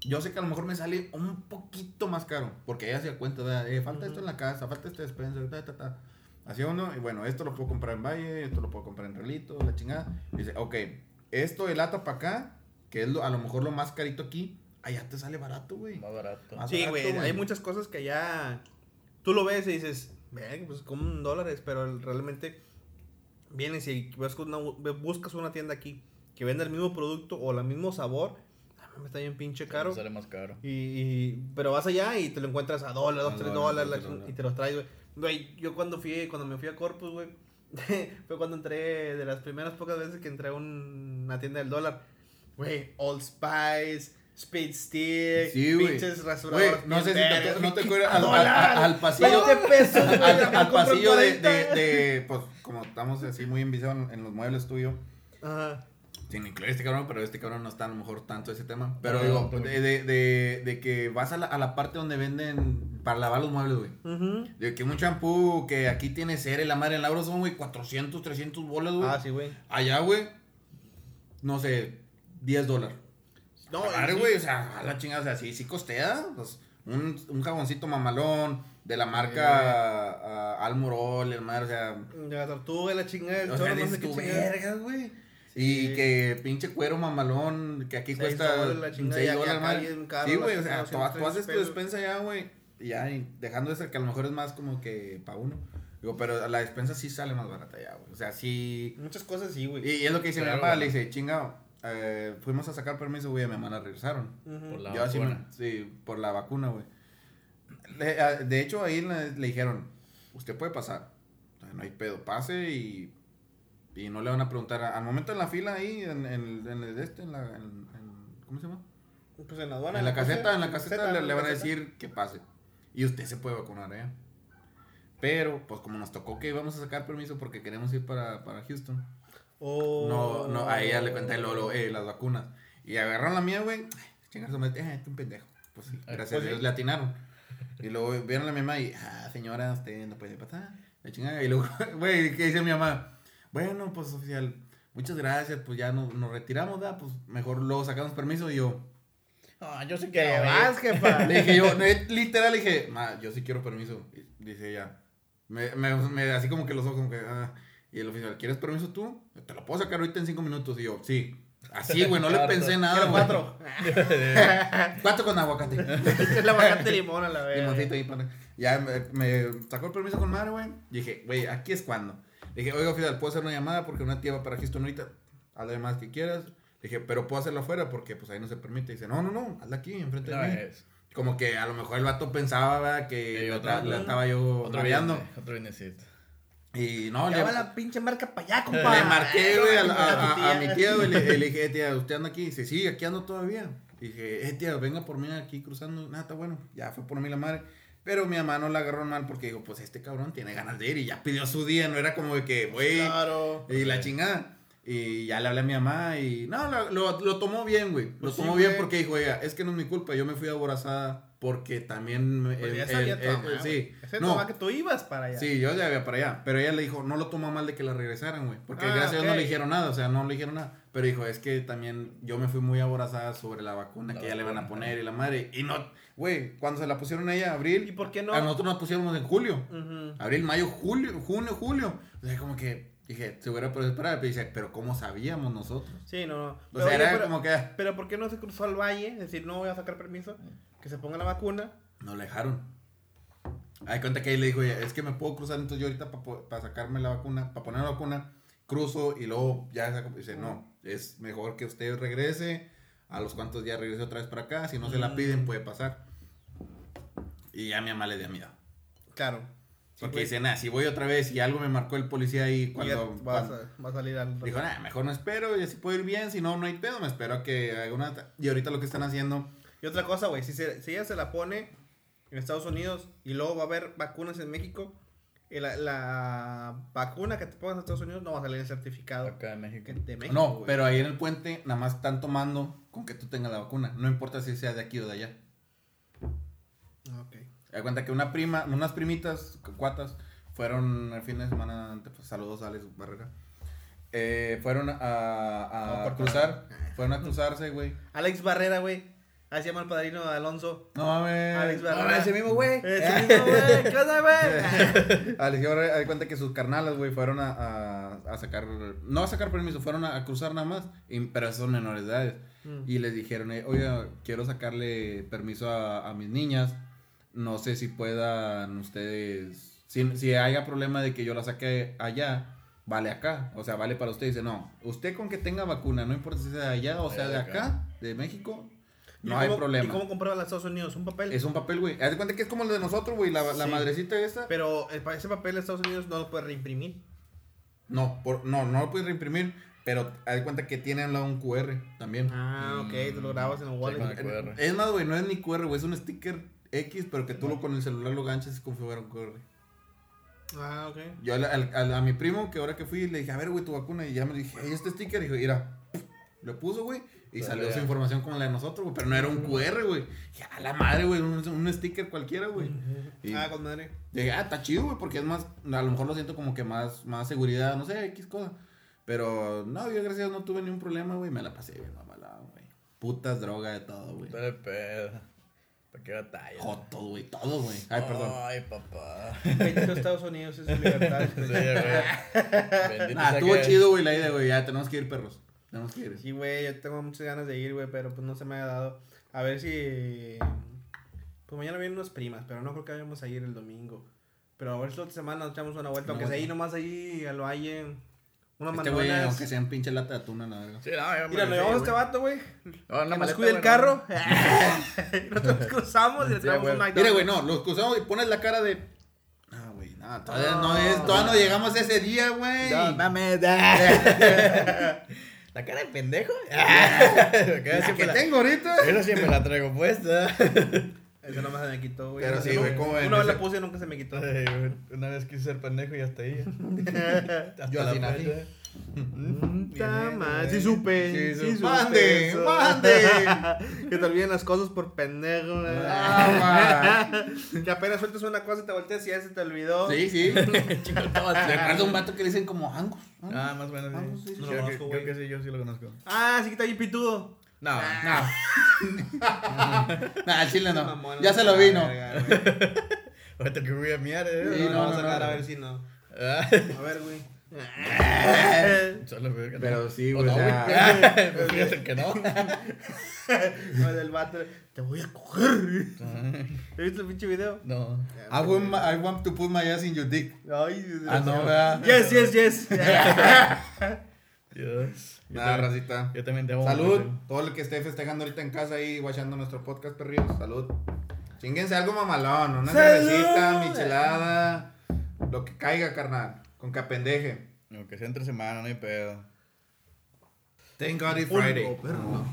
yo sé que a lo mejor me sale un poquito más caro, porque ella hacía cuenta. Eh, falta esto en la casa, falta este despensa, ta, ta, ta. Hacía uno, y bueno, esto lo puedo comprar en Valle, esto lo puedo comprar en Relito, la chingada. Y dice, ok, esto de lata para acá, que es lo, a lo mejor lo más carito aquí, allá te sale barato, güey. Más barato. Más sí, güey, hay muchas cosas que ya tú lo ves y dices, "Verga, pues como un dólares, pero realmente vienes y buscas una, buscas una tienda aquí que venda el mismo producto o el mismo sabor, ah, me está bien pinche caro. Sale más caro. Y, y- pero vas allá y te lo encuentras a dólar, dos, A tres dólar, dólares y te los traes, güey. Güey, yo cuando fui, cuando me fui a Corpus, güey, fue cuando entré, de las primeras pocas veces que entré a un- una tienda del dólar. Güey, Old Spice, Speed Stick, Sí, pinches Güey, rasuradores. no sé si te, no te acuerdas al, al- al pasillo. 20 pesos, al, al pasillo de, 40. de, de, pues, como estamos así muy enviciados en, en los muebles tuyos, Ajá. Sin incluir este cabrón, pero este cabrón no está a lo mejor tanto ese tema. Pero No, digo, no, de, de, de, de que vas a la, a la parte donde venden para lavar los muebles, güey. De que un champú que aquí tiene cera y la madre en la son, güey, 400, 300 bolas, güey. Ah, sí, güey. Allá, güey, no sé, 10 dólares. No, sí. güey, o sea, a la chingada, o sea, sí, sí costea. Pues, un, un jaboncito mamalón de la marca ah, Almorol, el madre, o sea, De la tortuga, la chingada, el o sea, no sé qué vergas, güey. Sí. Y que pinche cuero mamalón, que aquí Seis cuesta dólares la chingada, 6 y dólares, Sí, güey, o sea, tú, tú 230 haces tu despensa ya, güey. Y ya, y dejando ese que a lo mejor es más como que para uno. Digo, pero la despensa sí sale más barata ya, güey. O sea, sí. Muchas cosas sí, güey. Y, y es lo que dice Claro, mi papá, le dice, chingado, eh, fuimos a sacar permiso, güey, a mi mamá la regresaron. Por la Yo así vacuna. sí, por la vacuna, güey. De hecho, ahí le, le dijeron, usted puede pasar. O sea, no hay pedo, pase y, y no le van a preguntar. Al momento en la fila ahí, en, en, en el de este, en la... en- ¿Cómo se llama? Pues en la aduana. en la caseta, caseta, en la caseta le, van a decir que pase. Y usted se puede vacunar, ¿eh? Pero, pues como nos tocó que íbamos a sacar permiso porque queremos ir para, para Houston. Oh. No, no, a ella le conté lo, lo, eh, las vacunas. Y agarraron la mía, güey. Madre, eh, un pendejo. Pues sí, gracias pues a Dios sí. le atinaron. Y luego vieron a mi mamá y, ah, señora, usted no puede pasar. La chingada. Y luego, güey, ¿qué dice mi mamá? Bueno, pues oficial, muchas gracias, pues ya nos, nos retiramos, ¿verdad? Pues mejor luego sacamos permiso. Y yo, Ah, yo sí ¿Qué quiero vas, jefa? le dije yo, literal, le dije, ma, yo sí quiero permiso. Y dice ella, me, me, me- así como que los ojos, como que, ah. Y el oficial, ¿quieres permiso tú? Te lo puedo sacar ahorita en cinco minutos. Y yo, sí. Así, güey, no le pensé nada, Quiero güey. cuatro. Cuatro con aguacate. Es la aguacate limón a la vez. Limoncito ahí para... Ya me, me sacó el permiso con madre, güey. Dije, güey, aquí es cuando. Dije, oiga, oficial, ¿puedo hacer una llamada? Porque una tía va para Houston ahorita. Hazle más que quieras. Dije, pero puedo hacerlo afuera porque pues ahí no se permite. Dice, no, no, no, hazla aquí, enfrente Una de mí. vez. Como que a lo mejor el vato pensaba, ¿verdad? Que la, la estaba yo viene, otro vienecito. Y no, Ya le, va la pinche marca para allá, le compa. marqué, güey, a, a- a- a mi tía, güey. Le, le dije, "Eh, tía, ¿usted anda aquí? Dice, sí, aquí ando todavía. Dije, eh, tía, venga por mí aquí cruzando. Nada, está bueno. Ya fue por mí la madre. Pero mi mamá no la agarró mal porque dijo, pues este cabrón tiene ganas de ir y ya pidió su día. No era como de que, güey, Claro. y la chingada. Y ya le hablé a mi mamá y no, lo, lo, lo tomó bien, güey. Lo Pues sí, tomó bien güey. porque dijo, oiga, es que no es mi culpa. Yo me fui aborazada porque también... Pues ya sabía el- tu el- mamá, sí. No, tomaba que tú ibas para allá. Sí, yo ya había para allá. Pero ella le dijo, no lo tomó mal de que la regresaran, güey. Porque Ah, gracias a Dios no le dijeron nada, o sea, no le dijeron nada. Pero dijo, es que también yo me fui muy aborazada sobre la vacuna La que ya le van a poner y la madre. Y no, güey, cuando se la pusieron a ella, abril. ¿Y por qué no? A nosotros nos pusimos en julio. Ujú. Abril, mayo, julio, junio, julio. O sea, como que dije, se hubiera podido esperar. Pero dice, pero ¿cómo sabíamos nosotros? Sí, no, no. O Pero, sea, oye, era pero, como que pero ¿por qué no se cruzó al valle? Es decir, no voy a sacar permiso. Que se ponga la vacuna. no le dejaron. Hay cuenta que ahí le dijo, "Oye, es que me puedo cruzar entonces yo ahorita para sacarme la vacuna, para poner la vacuna, cruzo y luego ya saco. Dice, no, es mejor que usted regrese. A los cuantos días regrese otra vez para acá. Si no se la Mm. piden, puede pasar. Y ya mi mamá le dio miedo. Claro. Porque dice, nada, si voy otra vez y algo me marcó el policía ahí ya cuando... cuando- a, va a salir al. Dijo, nada, mejor no espero, y así puedo ir bien, si no, no hay pedo, me espero a que haga una... Y ahorita lo que están haciendo, Y otra cosa, güey, si, se- si ella se la pone en Estados Unidos y luego va a haber vacunas en México, la, la vacuna que te pongas en Estados Unidos no va a salir el certificado Acá en México. de México. no, pero ahí en el puente nada más están tomando con que tú tengas la vacuna, no importa si sea de aquí o de allá. Ah, Ok. Da cuenta que una prima, unas primitas, cuatas, fueron el fin de semana, ante- pues, saludos a Alex Barrera, eh, fueron a, a No, por cruzar, fueron a cruzarse, güey. Alex Barrera, güey. Así se llama el padrino de Alonso. No mames. Alex No, Barrera. ese mismo güey. Ese mismo, güey. ¿Qué onda, güey? Alex Barrera, da cuenta que sus carnalas, güey, fueron a, a, a sacar, no a sacar permiso, fueron a, a cruzar nada más, y- pero son menores de edades. Mm. Y les dijeron, eh, oiga, quiero sacarle permiso a, a mis niñas. No sé si puedan ustedes. Si, si haya problema de que yo la saque allá, vale acá. O sea, vale para usted. Dice, no, usted con que tenga vacuna, no importa si sea de allá o sea de acá, de México, ¿Y no hay cómo- problema. ¿Y cómo comprueba en Estados Unidos? ¿Un papel? Es un papel, güey. Haz de cuenta que es como el de nosotros, güey. La, la Sí. madrecita esta. Pero pa- ese papel de Estados Unidos no lo puede reimprimir. No, por, no, no lo puedes reimprimir. Pero haz de cuenta que tiene al lado un QR también. Ah, ok. Tú lo grabas en el wallet. el. Es más, güey, no es ni QR, güey, es un sticker X, pero que tú lo con el celular lo ganchas y configura un QR. Ah, ok. Yo al- al- al- a, mi primo, que ahora que fui, le dije, a ver, güey, tu vacuna. Y ya me dije, "Ey, este sticker. Y dijo, mira, le puso, güey. Y salió ya. su información como la de nosotros, güey. Pero no era un QR, güey. Dije, a la madre, güey, un, un sticker cualquiera, güey. Y Ah, con madre. dije, ah, está chido, güey, porque es más, a lo mejor lo siento como que más, más seguridad, no sé, X cosa. Pero no, yo gracias a Dios no tuve ningún problema, güey. Me la pasé bien, mamalada, güey. Putas, droga, de todo, güey. Dale pedo. ¿Para qué batalla? Joto, güey, todo, güey. Ay, perdón. Ay, papá. Bendito Estados Unidos es libertad. Sí, güey. Bendito Ah, sea estuvo chido, güey, la idea, güey. Ya tenemos que ir, perros. Tenemos que ir. Sí, güey, yo tengo muchas ganas de ir, güey, pero pues no se me ha dado. A ver si. Pues mañana vienen unas primas, pero no creo que vayamos a ir el domingo. Pero a ver si la otra semana nos echamos una vuelta, Una aunque sea ahí nomás ahí a lo hay. Unas Este güey, aunque sean pinche lata de atún, la verga. Sí, no, Mira, refiero, llevamos a este vato, güey. No, una nos cuide el carro. nosotros cruzamos y le traemos un McDonald's. Mira, güey, no, los cruzamos y pones la cara de. Ah, güey, nada, todavía no es, todavía no llegamos a ese día, güey. No mames. La cara de pendejo. La cara que la- tengo ahorita. Eso siempre la traigo puesta. Ese no me se me quitó, güey. Pero sí, güey, como en Una vez la puse y nunca se me quitó. Una vez quise ser pendejo y hasta ahí. Hasta Yo la así madre, güey. Sí supe, Sí, sí, supe. Mande, eso. mande. que te olviden las cosas por pendejo. Ah, que apenas sueltas una cosa y te volteas y ya se te olvidó. Sí, sí. Chico, un vato que le dicen como Angus. Ah, más o menos. Sí. sí, sí. Creo, No lo que, conozco, creo que sí, yo sí lo conozco. Ah, sí que está ahí pitudo. No. No. nah, chile no. Mamón, Ya se lo vi, ¿no? güey. Ahorita que voy a miar, eh. Sí, No, no, vamos no, a sacar no. a ver si no. Ah, A ver, güey. Pero sí, güey. o sea. Pues Fíjate que no. No, del vato. Te voy a coger. ¿Has visto el pinche video? No. I want, my- I want to put my ass in your dick. Ay, Ah, no, ¿verdad? Yes, yes, yes. Dios. Yo Nada, también- racita. Yo también te amo. Salud. Todo el que esté festejando ahorita en casa ahí, guachando nuestro podcast, perrillos. Salud. Chinguense algo mamalón. Una cervecita, michelada. Lo que caiga, carnal. Con que apendeje. Aunque sea entre semana, no hay pedo. Thank God it's Friday. Perro.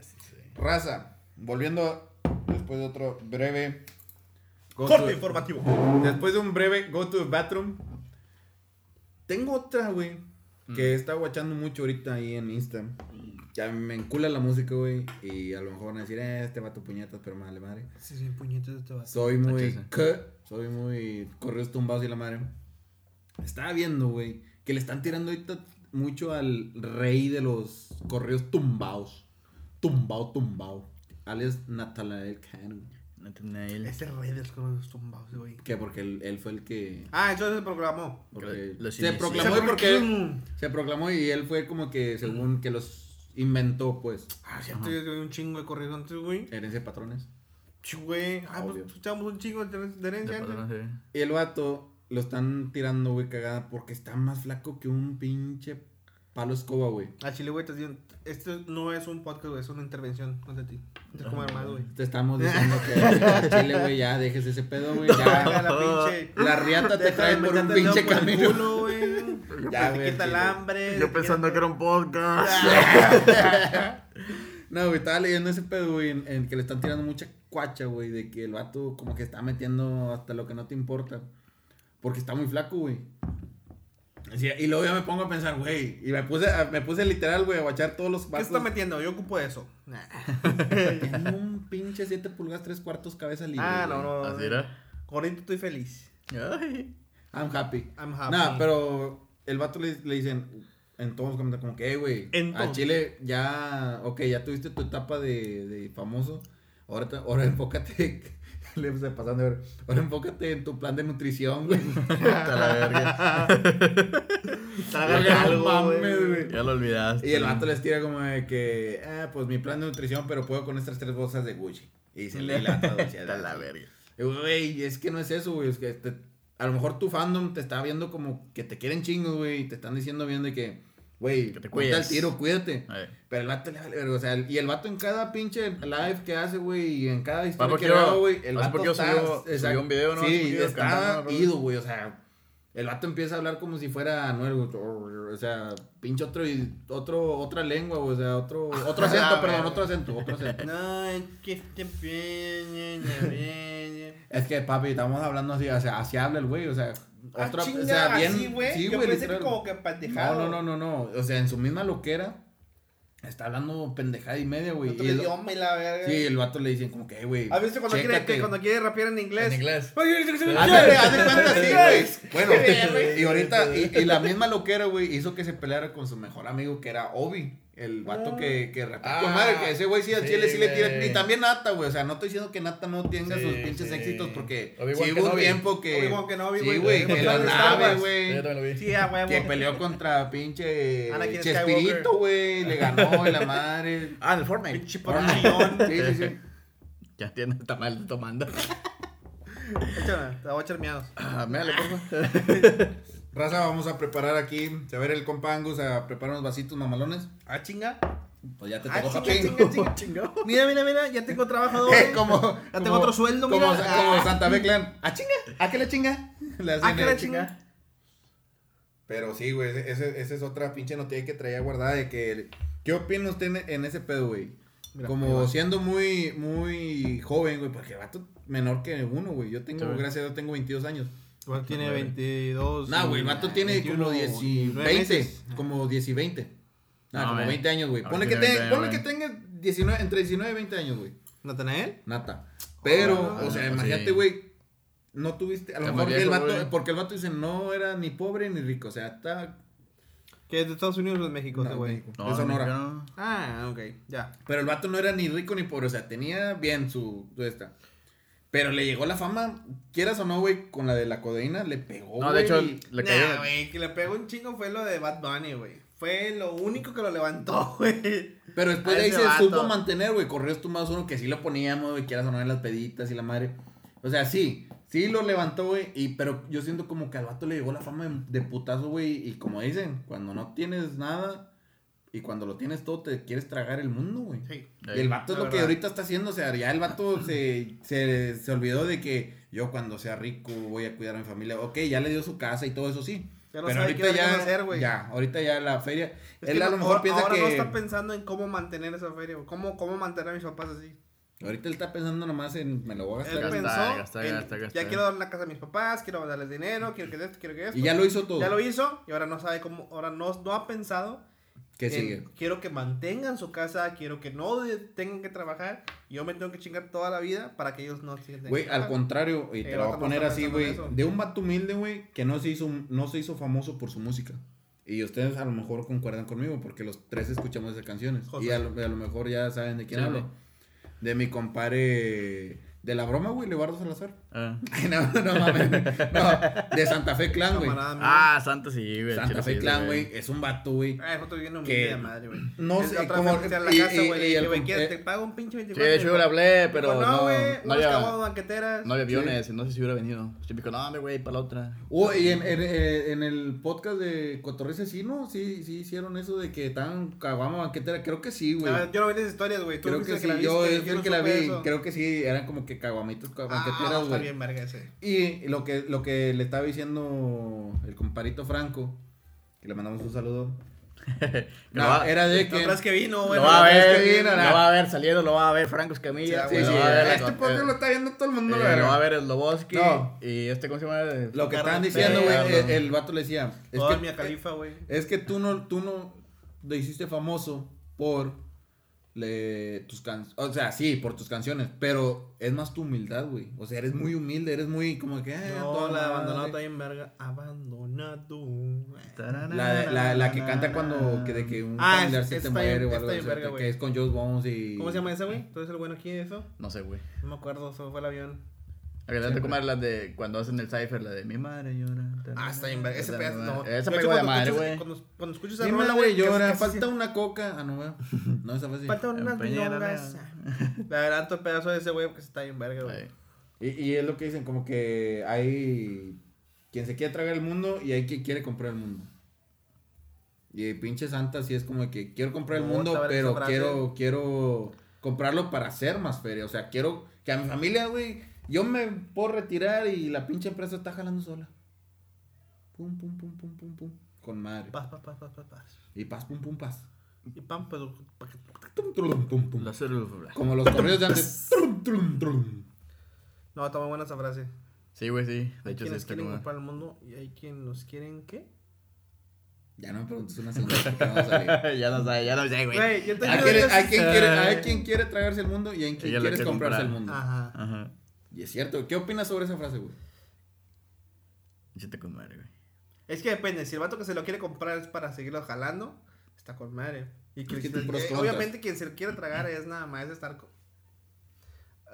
Sí. Raza. Volviendo después de otro breve. go Corte to- informativo. Después de un breve go to the bathroom. Tengo otra, güey. Que he estado guachando mucho ahorita ahí en Insta. Ya me encula la música, güey. Y a lo mejor van a decir, eh, este vato puñetas, pero madre, madre. Sí, sí, puñetas de este vato. Soy muy. Macheza. ¿Qué? Soy muy. Correos tumbados y la madre. Estaba viendo, güey. Que le están tirando ahorita mucho al rey de los correos tumbados. Tumbao, tumbao. Alias Natanael Cano. Nathaniel. Ese rey de los colores tumbados, güey. Que porque él, él fue el que. Ah, eso se proclamó. porque Los se proclamó y porque. proclamó. Se proclamó y él fue como que, según que los inventó, pues. Ah, cierto, yo un chingo de corridos antes, güey. Herencia de patrones. Güey. Ah, pues escuchamos un chingo de herencia. antes. Y el vato lo están tirando, güey, cagada porque está más flaco que un pinche palo escoba, güey. Ah, Chile, güey, te digo, esto no es un podcast, güey, es una intervención ante ti. Entre como hermano, güey. Te estamos diciendo que a Chile, güey, ya dejes ese pedo, güey. Ya. la pinche. La riata te trae por un pinche por el camino. culo, güey. Ya, Te güey, quita el hambre. Yo te pensando que era un podcast. No, güey, estaba leyendo ese pedo, güey, en, en que le están tirando mucha cuacha, güey, de que el vato como que está metiendo hasta lo que no te importa. Porque está muy flaco, güey. Y luego ya me pongo a pensar, güey, y me puse, me puse literal, güey, a guachar todos los ¿Qué vatos. está metiendo? Yo ocupo eso. Nah. Tengo un pinche 7 pulgadas, 3 cuartos cabeza libre. Ah, no, no. Así era. Gordito estoy feliz. Ay. I'm happy. I'm happy. Nah, pero el vato le, le dicen en todos los comentarios como que, "Eh, güey, a Entonces. Chile ya, ok, ya tuviste tu etapa de, de famoso, ahora, te- ahora enfócate, le puse pasando a ver, ahora enfócate en tu plan de nutrición, güey. Hasta la verga. Trágale algo, mames, güey. güey. Ya lo olvidaste. Y el vato les tira como de que, ah, pues mi plan de nutrición, pero puedo con estas tres bolsas de Gucci. Y se lee la traducción. Hasta la verga. Güey, es que no es eso, güey. Es que te- a lo mejor tu fandom te está viendo como que te quieren chingos, güey. Y te están diciendo bien de que, güey, Que te al tiro, cuídate. Ay. Pero el vato le vale o sea, y el vato en cada pinche live que hace, güey, y en cada historia que yo- graba, güey, el vato porque yo está... subió- subió exacto, un video, ¿no? Sí, está ido, güey, o sea, el vato empieza a hablar como si fuera nuevo, o sea, pinche otro, otro, otra lengua, o sea, otro, otro acento, Ah, perdón, güey. otro acento, otro acento. No, es que este. Es que, papi, estamos hablando así, o sea, así habla el güey, o sea, Ah, otra, o sea, bien, así, güey. sí, Yo güey, pensé que como que pendejado. No, no, no, no, no, o sea, en su misma loquera, está hablando pendejada y media, güey. Otro y el- idioma y la verga. Sí, el vato le dicen como que, "Eh, güey. ¿Has visto cuando quiere, chécate". que cuando quiere rapear en inglés? En inglés. Ándale, haz de cuenta así, güey. Bueno, y ahorita, y, y la misma loquera, güey, hizo que se peleara con su mejor amigo, que era Obi. El vato que, que rapea Ah, madre, que ese güey sí al sí, chile sí le tira. Y también Nata, güey. O sea, no estoy diciendo que Nata no tenga Sí, sus pinches sí. éxitos, porque sí hubo un tiempo que. Kenobi, sí, güey. que la nave, güey. Sí, a huevo. Que peleó contra pinche Chespirito, güey. Le ganó y la madre. Ah, en el Fortnite. Pinche. Sí, sí, sí. Ya tiene tamal tomando. Échame, te voy a echar miados. Ah, méale, porfa. Raza, vamos a preparar aquí. Se va a ver el compa Angus a preparar unos vasitos mamalones. Ah, chinga. Pues ya te Ah, tocó, chinga, papi. chinga, chinga. Chingado. Mira, mira, mira, ya tengo trabajo doble. Eh, como, Ya tengo otro sueldo, como, mira. como Ah. Santa Fe Clan. ¿A chinga? ¿A qué le chinga? Le hacen Ah, que la chinga. Pero sí, güey, ese, ese- esa es otra pinche noticia que traía guardada de que... ¿Qué opina usted en, ese pedo, güey? Mira, como siendo muy, muy joven, güey, porque el vato menor que uno, güey. Yo tengo, Sí, gracias a Dios, tengo 22 años. Igual tiene Nueve. 22. No, güey, el vato tiene 21, como 10 y 19 20. meses. Como 10 y 20. No, No, como güey. 20 años, güey. No, Ponle, que, te- 20 ponle que tenga 19, entre 19 y 20 años, güey. ¿Natanael? Nata. Pero, Ah, o sea, sí. imagínate, güey. No tuviste. A lo mejor el vato. güey. Porque el vato dice no era ni pobre ni rico. O sea, está. Que es de Estados Unidos o de México, No, güey. No, de Sonora. mexicano. Ah, ok, ya. Pero el vato no era ni rico ni pobre. O sea, tenía bien su. su esta. Pero le llegó la fama, quieras o no, güey, con la de la codeína, le pegó. No, de güey, hecho, le Nah, cayó. güey, que le pegó un chingo fue lo de Bad Bunny, güey. Fue lo único que lo levantó, güey. Pero después A de ahí ese se vato. supo mantener, güey. Corrió tú más uno que sí lo poníamos, güey, quieras o no en las peditas y la madre. O sea, sí, sí lo levantó, güey. Y, pero yo siento como que al vato le llegó la fama de, de putazo, güey. Y como dicen, cuando no tienes nada y cuando lo tienes todo, te quieres tragar el mundo, güey. Sí. Y el vato es lo que ahorita está haciendo, o sea, ya el vato se, se, se olvidó de que yo cuando sea rico voy a cuidar a mi familia. Ok, ya le dio su casa y todo eso sí. Ya no pero sabe qué ahorita vergas ya, hacer, güey. ya, ahorita ya la feria, Es él que a lo mejor ahora- piensa ahora que... no está pensando en cómo mantener esa feria, güey. Cómo, cómo mantener a mis papás así. Ahorita él está pensando nomás en me lo voy a Él gastar. Gastar, pensó, gastar, en, gastar, gastar. ya quiero dar la casa a mis papás, quiero darles dinero, quiero que esto, quiero que esto. Y ya lo hizo todo. Ya lo hizo y ahora no sabe cómo, ahora no, no ha pensado ¿Qué en, sigue? quiero que mantengan su casa, quiero que no de- tengan que trabajar, yo me tengo que chingar toda la vida para que ellos no que Güey, al contrario, y te lo voy a poner así, güey, de un vato humilde, güey, que no se hizo no se hizo famoso por su música. Y ustedes a lo mejor concuerdan conmigo porque los tres escuchamos esas canciones. José. Y a lo, a lo mejor ya saben de quién Sí, hablo. De mi compadre de la broma, güey, Leobardo Salazar. Ah. No, no mames. No, de Santa Fe Clan, güey. Ah, Santa sí, güey. Santa Fe sí, Clan, güey, es un vato, güey. Ah, nosotros viendo un que- de madre, güey. no Es sé, otra como- vez la y- casa, y- güey, le y güey, eh, te pago un pinche Sí, 24. de hecho yo le hablé, pero Dijo, no, no, güey, no, unos había, banqueteras. no había aviones, no sé si hubiera venido. Yo me dijo, no, güey, para la otra. Oh, y en, en, eh, en el podcast de Cotorrice, sí, ¿no? Sí, sí hicieron eso de que estaban caguama banquetera. Creo que sí, güey. Ah, Yo no vi esas historias, güey. Creo que sí, yo es el no que la vi. Creo que sí, eran como que caguamitos Ah, banqueteras, está güey. bien verga ese. y lo que, lo que le estaba diciendo el comparito Franco, que le mandamos un saludo. Lo No, va- era de que. que vino, Lo güey. va a ver, que vino, lo va a ver saliendo, lo va a ver Franco Escamilla. Sí, Sí, lo sí, va a ver, este lo- podcast eh, lo está viendo todo el mundo, eh, lo va a ver el Loboski. No. Y este, ¿cómo se llama? Lo que estaban diciendo, güey, el, el vato le decía. Es Toda que, mi califa, güey. es que tú no, tú no te hiciste famoso por le, tus canciones. O sea, sí, por tus canciones. Pero es más tu humildad, güey. O sea, eres muy humilde, eres muy como que. eh, No, toda la de abandonado está bien verga. Abandonado. La, la, la que canta cuando que de que un Ah, familiar es- se te muere o algo así, que es con Joe Bones y ¿Cómo se llama ese, güey? ¿Tú eres el bueno aquí de eso? No sé, güey. No me acuerdo, se me fue el avión. Adelante comer la de cuando hacen el cipher, la de mi madre llora. Ah, está bien verga. Ese pedazo, no. Esa De pegó de madre, güey. Cuando, cuando escuchas esa Mi rola, madre güey, llora, falta una coca. Ah, no, güey. No, esa fue así. Falta unas milongas. La verdad, todo el pedazo de ese güey que está bien verga, güey. Y, y es lo que dicen, como que hay quien se quiere tragar el mundo y hay quien quiere comprar el mundo. Y pinche Santa sí es como que quiero comprar el mundo, pero quiero, quiero comprarlo para hacer más feria. O sea, quiero que a mi familia, güey, yo me puedo retirar y la pinche empresa está jalando sola. Pum, pum, pum, pum, pum, pum. Con madre. Paz, paz, paz, paz, paz, paz. Y paz, pum, pum, paz. Y pam, tum. La célula. Como los corridos de antes. Trum, trum, trum. No, está muy buena esa frase. Sí, güey, sí. De Hay hecho, sí quienes está quieren como. comprar el mundo y hay quienes los quieren, ¿qué? Ya no me preguntes una segunda porque no ya no sé, ya no sé, güey. Hay quien, quien quiere, hay quien quiere tragarse el mundo y hay quien quiere comprarse comprar. el mundo. Ajá. Ajá. Y es cierto. ¿Qué opinas sobre esa frase, güey? Sí te con madre, güey. Es que depende, si el vato que se lo quiere comprar es para seguirlo jalando, está con madre. Y que Es eh, obviamente quien se lo quiere tragar es nada más estar co-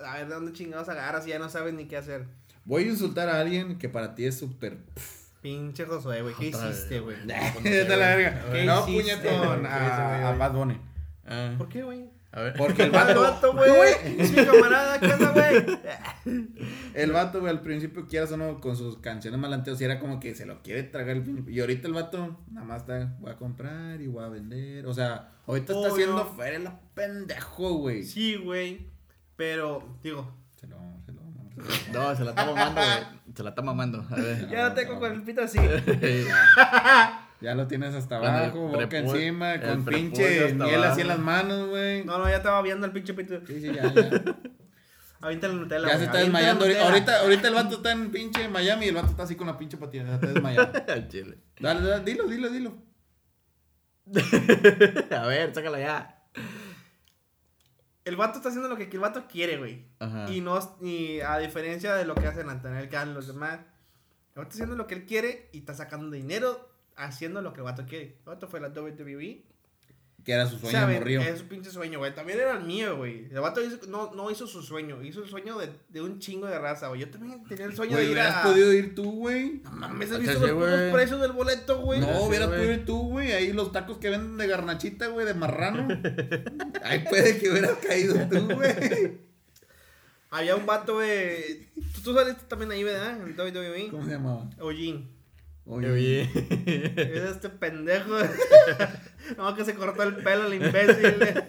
A ver, ¿de dónde chingados agarras y ya no sabes ni qué hacer? Voy a insultar a alguien que para ti es súper. Pinche Josué, güey, ¿qué hiciste, güey? Vete a la verga. ¿Qué No, puñetón. A, a Bad Bunny. Ah. ¿Por qué, güey? A ver. Porque el el vato. vato, güey. Es mi camarada, ¿qué onda, güey? El vato, güey, al principio, quieras o no, con sus canciones malanteos, y era como que se lo quiere tragar el fin. Y ahorita el vato, nada más está, voy a comprar y voy a vender. O sea, ahorita está haciendo feria la pendejo, güey. Sí, güey. Pero, digo, Se lo, se lo, se lo- No, se la está mamando, güey. Se la está mamando. A ver. ya no tengo con el pito así. Ya lo tienes hasta abajo, boca encima, con pinche miel así en las manos, güey. No, no, ya estaba viendo el pinche pito. Sí, sí, ya, ya. Avienta la Nutella. Ya se está avienta desmayando. Ahorita, ahorita, ahorita el vato está en pinche Miami y el vato está así con la pinche patilla. Ya está desmayado. Al chile. Dale, dale, dilo, dilo, dilo. A ver, sácala ya. El vato está haciendo lo que el vato quiere, güey. Ajá. Y no, y a diferencia de lo que hacen Antonio que hacen los demás, el vato está haciendo lo que él quiere y está sacando dinero haciendo lo que el vato quiere. El vato fue a la WWE. Que era su sueño ¿saben? morrió. Es su pinche sueño, güey. También era el mío, güey. El vato hizo- no, no hizo su sueño, hizo el sueño de, de un chingo de raza, güey. Yo también tenía el sueño de ir hubieras a... podido ir tú, güey. No mames, ¿has visto los precios del boleto, güey? No, hubieras podido ir tú, güey. Ahí los tacos que venden de garnachita, güey, de marrano. Ahí puede que hubieras caído tú, güey. Había un vato, güey. Tú, tú saliste también ahí, ¿verdad? En WWE. ¿Cómo se llamaba? Ojin. Oye. Es este pendejo. no, que se cortó el pelo, el imbécil.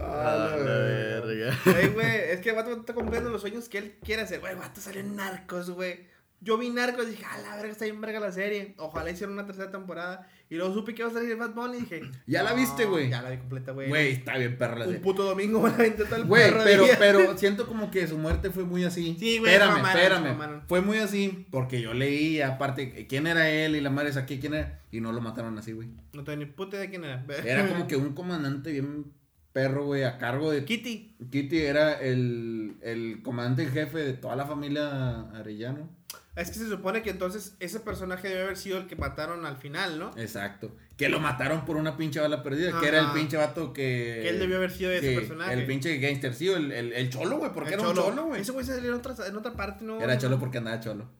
A la verga. Ey, güey, es que el vato está cumpliendo los sueños que él quiere hacer. Güey, el vato salió en Narcos, güey. Yo vi Narcos y dije, a la verga, está bien verga la serie. Ojalá hicieran una tercera temporada. Y luego supe que iba a salir Bad Bunny y dije, ¿Ya la "No, viste, güey? Ya la vi completa, güey. Güey, está bien perra la Un serie. puto domingo aventé todo el Güey, pero, pero siento como que su muerte fue muy así. Sí, güey, Espérame, mamaron, espérame. Fue muy así porque yo leí, aparte, quién era él y la madre es aquí, quién era. Y no lo mataron así, güey. No tengo ni puta idea de quién era. Era como que un comandante bien perro, güey, a cargo de. Kitty. Kitty era el, el comandante en jefe de toda la familia Arellano. Es que se supone que entonces ese personaje debe haber sido el que mataron al final, ¿no? Exacto. Que lo mataron por una pinche bala perdida. Que era el pinche vato que. Que él debió haber sido ese personaje. El pinche gangster, sí, el, el, el cholo, güey. Porque El era un cholo, güey. Ese güey se salió en otra, en otra parte, ¿no? Era cholo porque andaba cholo.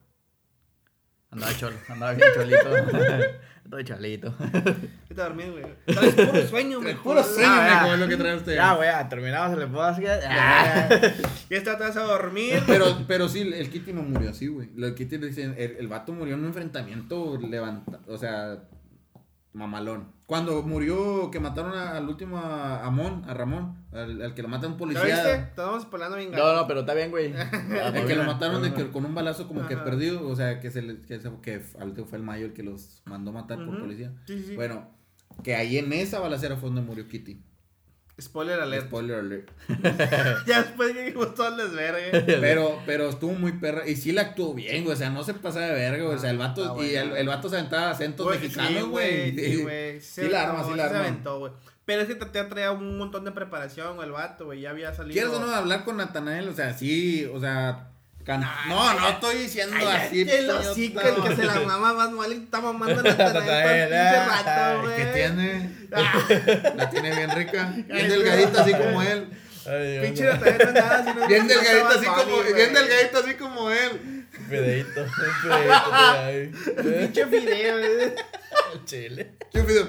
Andaba cholo, andaba bien cholito. Andaba cholito. Está dormido, güey. Traes puro sueño, güey. Puro sueño, Ah, ya. es lo que trae usted. Ya, güey, ya, terminamos el podcast. Y esta te vas a dormir. Pero, pero sí, el Kitty no murió así, güey. El Kitty le dicen, el, el vato murió en un enfrentamiento levanta, o sea, mamalón. Cuando murió, que mataron a- al último a, a Mon, a Ramón, al, al que lo mata un ¿Ya policía. viste? Estábamos spoilando bien No, no, pero está bien, güey. El que lo mataron de que, con un balazo como que perdido, o sea, que se le, que, se- que al último fue el mayo el que los mandó matar por policía. Sí, sí, sí. Bueno, que ahí en esa balacera fue donde murió Kitty. Spoiler alert. Spoiler alert. ya después que dijimos todo el desvergue. Pero, pero estuvo muy perra. Y sí la actuó bien, güey. O sea, no se pasaba de verga, güey. O sea, el vato, Ah, y el, el vato se aventaba acentos Güey, mexicanos, sí, güey. Sí, güey. Sí la arma, sí la se arma. aventó, güey. Pero es que te, te traía un montón de preparación, güey, el vato, güey. Ya había salido. ¿Quieres o no hablar con Natanael? O sea, sí, o sea. Can- Ay, no, no ay, estoy diciendo Ay, así. el puño, hocico, no. el que se la mama más mal y está mamando a Natanael todo el pinche Natanael, rato, güey. ¿Qué tiene? Ah, La tiene bien rica. Bien Ay, delgadita, así como él. Pinche Natanael no es nada, sino Bien que delgadita, estaba así como, bien güey. delgadita, así como él. Por ahí. Pinche fideo, güey. Chile. Yo pido,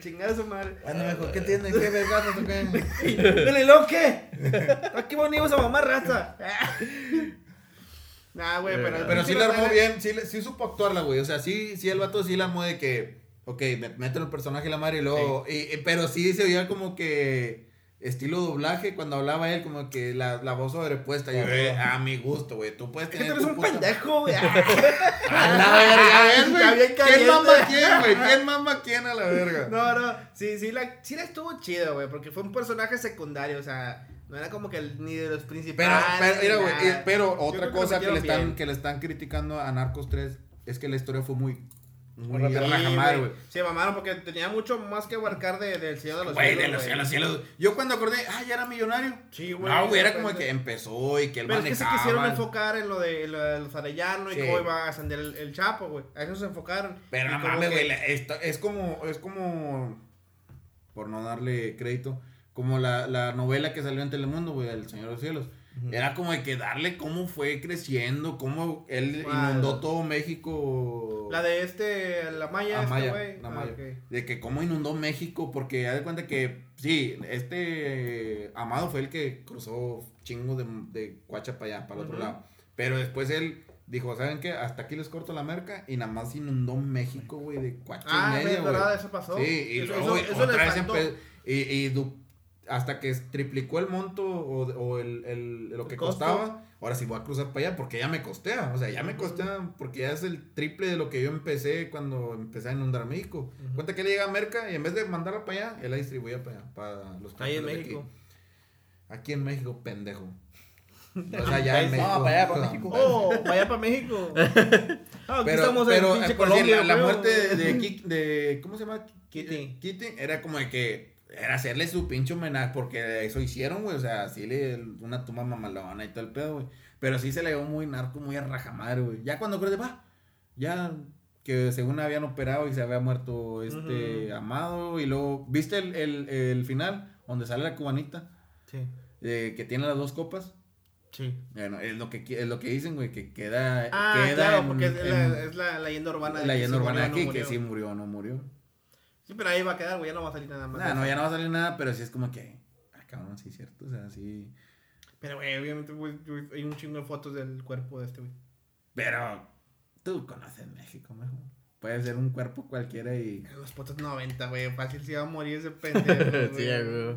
Chingada su madre. bueno, mejor, ¿qué tiene? ¿Qué vergazo qué? Dile, ¿lo qué? Aquí venimos a mamar raza. Nah, güey, pero. Pero sí la armó bien, sí, sí supo actuarla, güey. O sea, sí, sí el vato sí la armó de que, ok, me meten el personaje y la madre y luego, y- y- pero sí se oía como que estilo doblaje cuando hablaba él, como que la, la voz sobrepuesta. Yo, eh, a mi gusto, güey. Tú puedes Es que tener. tú eres un pendejo, güey. A la verga, ¿ves, güey? ¿Quién mama quién, güey? ¿Quién mama quién a la verga? No, no, sí, sí la, sí la estuvo chido, güey, porque fue un personaje secundario, o sea, no era como que ni de los Pero, principales. pero, mira, ni güey, pero otra que cosa que le, están, bien. que le están criticando a Narcos 3 es que la historia fue muy, muy rajamar, güey. Sí, mamaron porque tenía mucho más que abarcar de- del Señor de los Güey, de Cielos, los güey. cielos, cielos. Yo cuando acordé, ah, ya era millonario. Sí, güey. No, güey, era de como que empezó y que él Pero es que se manejaba. quisieron enfocar en lo de, en lo de los arellanos Sí. y cómo iba a ascender el, el Chapo, güey. A eso se enfocaron. Pero no mames, güey, es como, es como, por no darle crédito, como la, la novela que salió en Telemundo, güey, El Señor de los Cielos. Era como de que darle cómo fue creciendo, cómo él inundó todo México. La de este, la Maya, este, güey. la Ah, Maya. De que cómo inundó México, porque haz de cuenta que, sí, este Amado fue el que cruzó chingos de, de Cuacha para allá, para el otro lado. Pero después él dijo, ¿saben qué? Hasta aquí les corto la merca y nada más inundó México, güey, de Cuacha Ah, y media, verdad, eso pasó. Sí, y eso, luego, eso, otra vez y, y hasta que triplicó el monto o, o el, el- lo que costaba, ahora sí voy a cruzar para allá porque ya me costea. O sea, ya me costea porque ya es el triple de lo que yo empecé cuando empecé a inundar México. Cuenta que le llega a Merca y en vez de mandarla para allá, él la distribuía para allá, para los Ahí en México. Aquí. Aquí en México, pendejo. O sea, ya en No, México. para allá, para México. Oh, vaya para México. Ah, aquí Pero, estamos pero en eh, pinche por Colombia. decir, la, muerte de, de, de- ¿Cómo se llama? Kitty. Eh, Kitty era como de que. Era hacerle su pinche homenaje. Porque eso hicieron, güey. O sea, sí le. Una tumba mamalona y todo el pedo, güey. Pero sí se le dio muy narco, muy a rajamadre, güey. Ya cuando creo de va. Ya. Que según habían operado y se había muerto este amado. Y luego. ¿Viste el, el, el final? Donde sale la cubanita. Sí, eh, que tiene las dos copas. sí. Bueno, es lo que, es lo que dicen, güey. Que queda. Ah, queda claro, en- porque es, en- la, es la leyenda urbana. de la que leyenda urbana de murió, aquí, no que sí murió o no murió. Sí, pero ahí va a quedar, güey, ya no va a salir nada más. Nah, no, ya no va a salir nada, pero sí es como que. Ah, cabrón, sí, cierto. O sea, sí. Pero, güey, obviamente, güey, hay un chingo de fotos del cuerpo de este, güey. Pero. Tú conoces México, mejor. Puede ser un cuerpo cualquiera y. Los fotos 90, güey, fácil se iba a morir ese pendejo, güey. Sí, güey.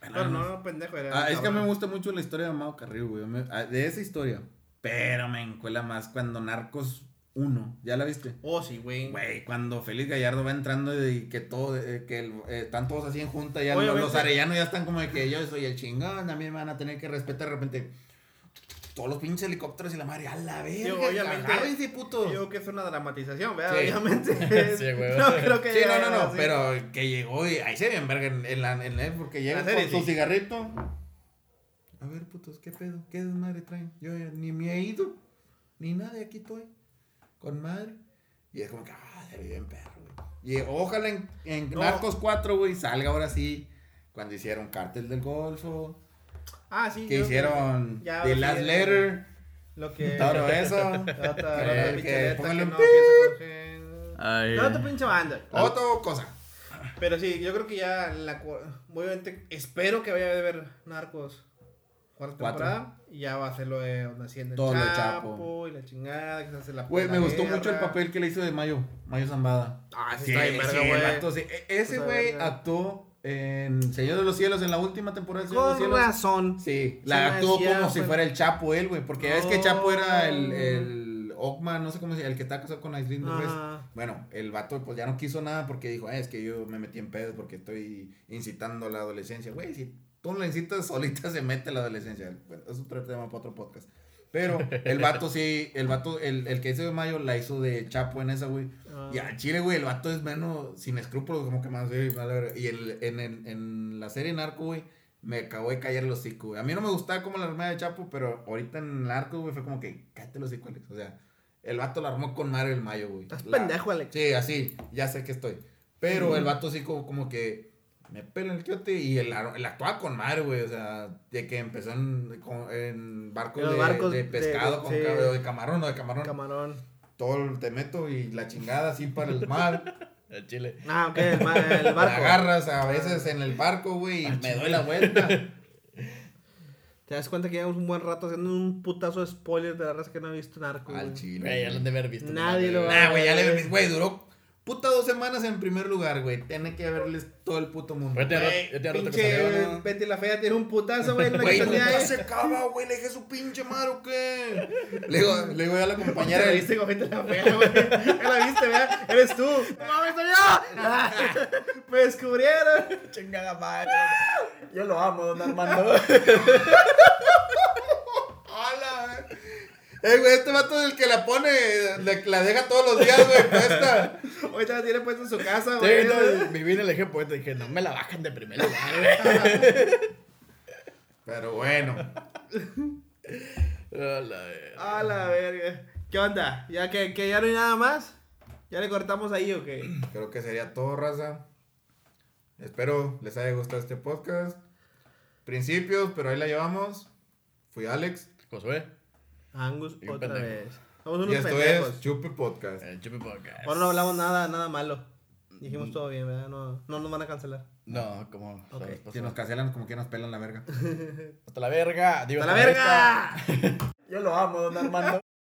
Pero no, no, pendejo, era. Ah, es que me gusta mucho la historia de Amado Carrillo, güey. Me- ah, De esa historia. Pero me encuela más cuando Narcos 1. ¿Ya la viste? Oh, sí, güey. Güey, cuando Félix Gallardo va entrando y que todo, eh, que el- eh, están todos así en junta, ya Obviamente. los, arellanos ya están como de que yo soy el chingón, a mí me van a tener que respetar de repente. Todos los pinches helicópteros y la madre, a la verga, Sí, obviamente. putos. Yo que es una dramatización, ¿verdad? Sí. Obviamente. Sí, güey. No creo que Sí, no, no, no, así. pero que llegó y ahí se ve en verga en, la, en la- porque llega con su sí. cigarrito. A ver, putos, ¿qué pedo? ¿Qué desmadre traen? Yo ni me he ido, ni nada, aquí estoy, con madre. Y es como que, ah, se ve bien perro, güey. Y ojalá en, en No. Narcos 4, güey, salga ahora sí, cuando hicieron Cártel del Golfo, Ah, sí. que hicieron ya, The Last. Letter, Lo que. todo eso. Que- no pinche banda. Otra cosa. Pero sí, yo creo que ya la obviamente espero que vaya a haber Narcos cuarta Cuatro. temporada y ya va a ser lo de donde asciende el Todo Chapo, Chapo. y la chingada, que se hace la Güey, me gustó guerra. mucho el papel que le hizo de Mayo, Mayo Zambada. Ah, ese Sí, está bien sí, el güey. sí. E- Ese güey actuó en Señor de los Cielos, en la última temporada de Señor de los Con Cielos. razón. Sí, la actuó como si pues. fuera el Chapo él, güey. Porque es que Chapo era el, el Ockman, no sé cómo se llama, el que está casado con Aislinn. Ajá. Bueno, el vato pues ya no quiso nada porque dijo, "Ah, es que yo me metí en pedos porque estoy incitando a la adolescencia. Güey, si tú la incitas solita se mete la adolescencia. Bueno, es otro tema para otro podcast. Pero el vato sí, el vato, el, el que hizo de Mayo la hizo de Chapo en esa, güey. Ah. Y a Chile, güey, el vato es menos, sin escrúpulos, como que más, güey, verga. Y el, en, en la serie Narco, güey, me acabó de callar el hocico, güey. A mí no me gustaba como la armada de Chapo, pero ahorita en Narco, güey, fue como que, cállate los hocico, Alex. O sea, el vato la armó con Mario el Mayo, güey. Estás La- pendejo, Alex. Sí, así, ya sé que estoy. Pero el vato sí como, como que me pela el quiote y el, el actuaba con Mario, güey. O sea, de que empezó en, con- en barcos, de, barcos de de- pescado, con sí. de camarón, no, de camarón. Camarón. Todo el- te meto y la chingada así para el mar. El chile. Ah, ok, el, ma- el La barco. agarras a veces en el barco, güey, y me doy la vuelta. Te das cuenta que llevamos un buen rato haciendo un putazo de spoiler de la raza que no ha visto Narco. Al güey. chile. Güey, ya lo han de haber visto. Nadie lo va Nah, güey, ya le güey, duró puta dos semanas en primer lugar, güey. Tiene que verles todo el puto mundo. Güey, ya Güey, rato que pinche salió, ¿no? Betty la Fea tiene un putazo, güey. en la Güey, que nunca salía, se eh. acaba, güey. Le dejé su pinche madre, ¿o qué? Le digo, le digo a la compañera. La viste con Betty la Fea, güey. La viste, ¿verdad? Eres tú. ¡No mames, soy yo! Me descubrieron. Chingada madre. Yo lo amo, don Armando. ¡Hola! Eh, güey, este vato es el que la pone, le- la deja todos los días, güey, puesta. Ahorita la tiene puesta en su casa, Sí, güey. no, viví en el eje poeta y dije, no me la bajan de primer lugar, güey. Pero bueno. Hola, eh. A la verga. ¿Qué onda? ¿Ya que, que ya no hay nada más? ¿Ya le cortamos ahí o qué? Creo que sería todo, raza. Espero les haya gustado este podcast. Principios, pero ahí la llevamos. Fui Alex. Josué, Angus, Y otra pendejo. vez. Somos Y esto pendejos. es Chupe Podcast. el Chupi Podcast. Ahora no hablamos nada, nada malo. Dijimos todo bien, ¿verdad? No, no nos van a cancelar. No, como. Si nos cancelan, como que nos pelan la verga. Hasta la verga. Digo, ¡Hasta la verga! Yo lo amo, don Armando.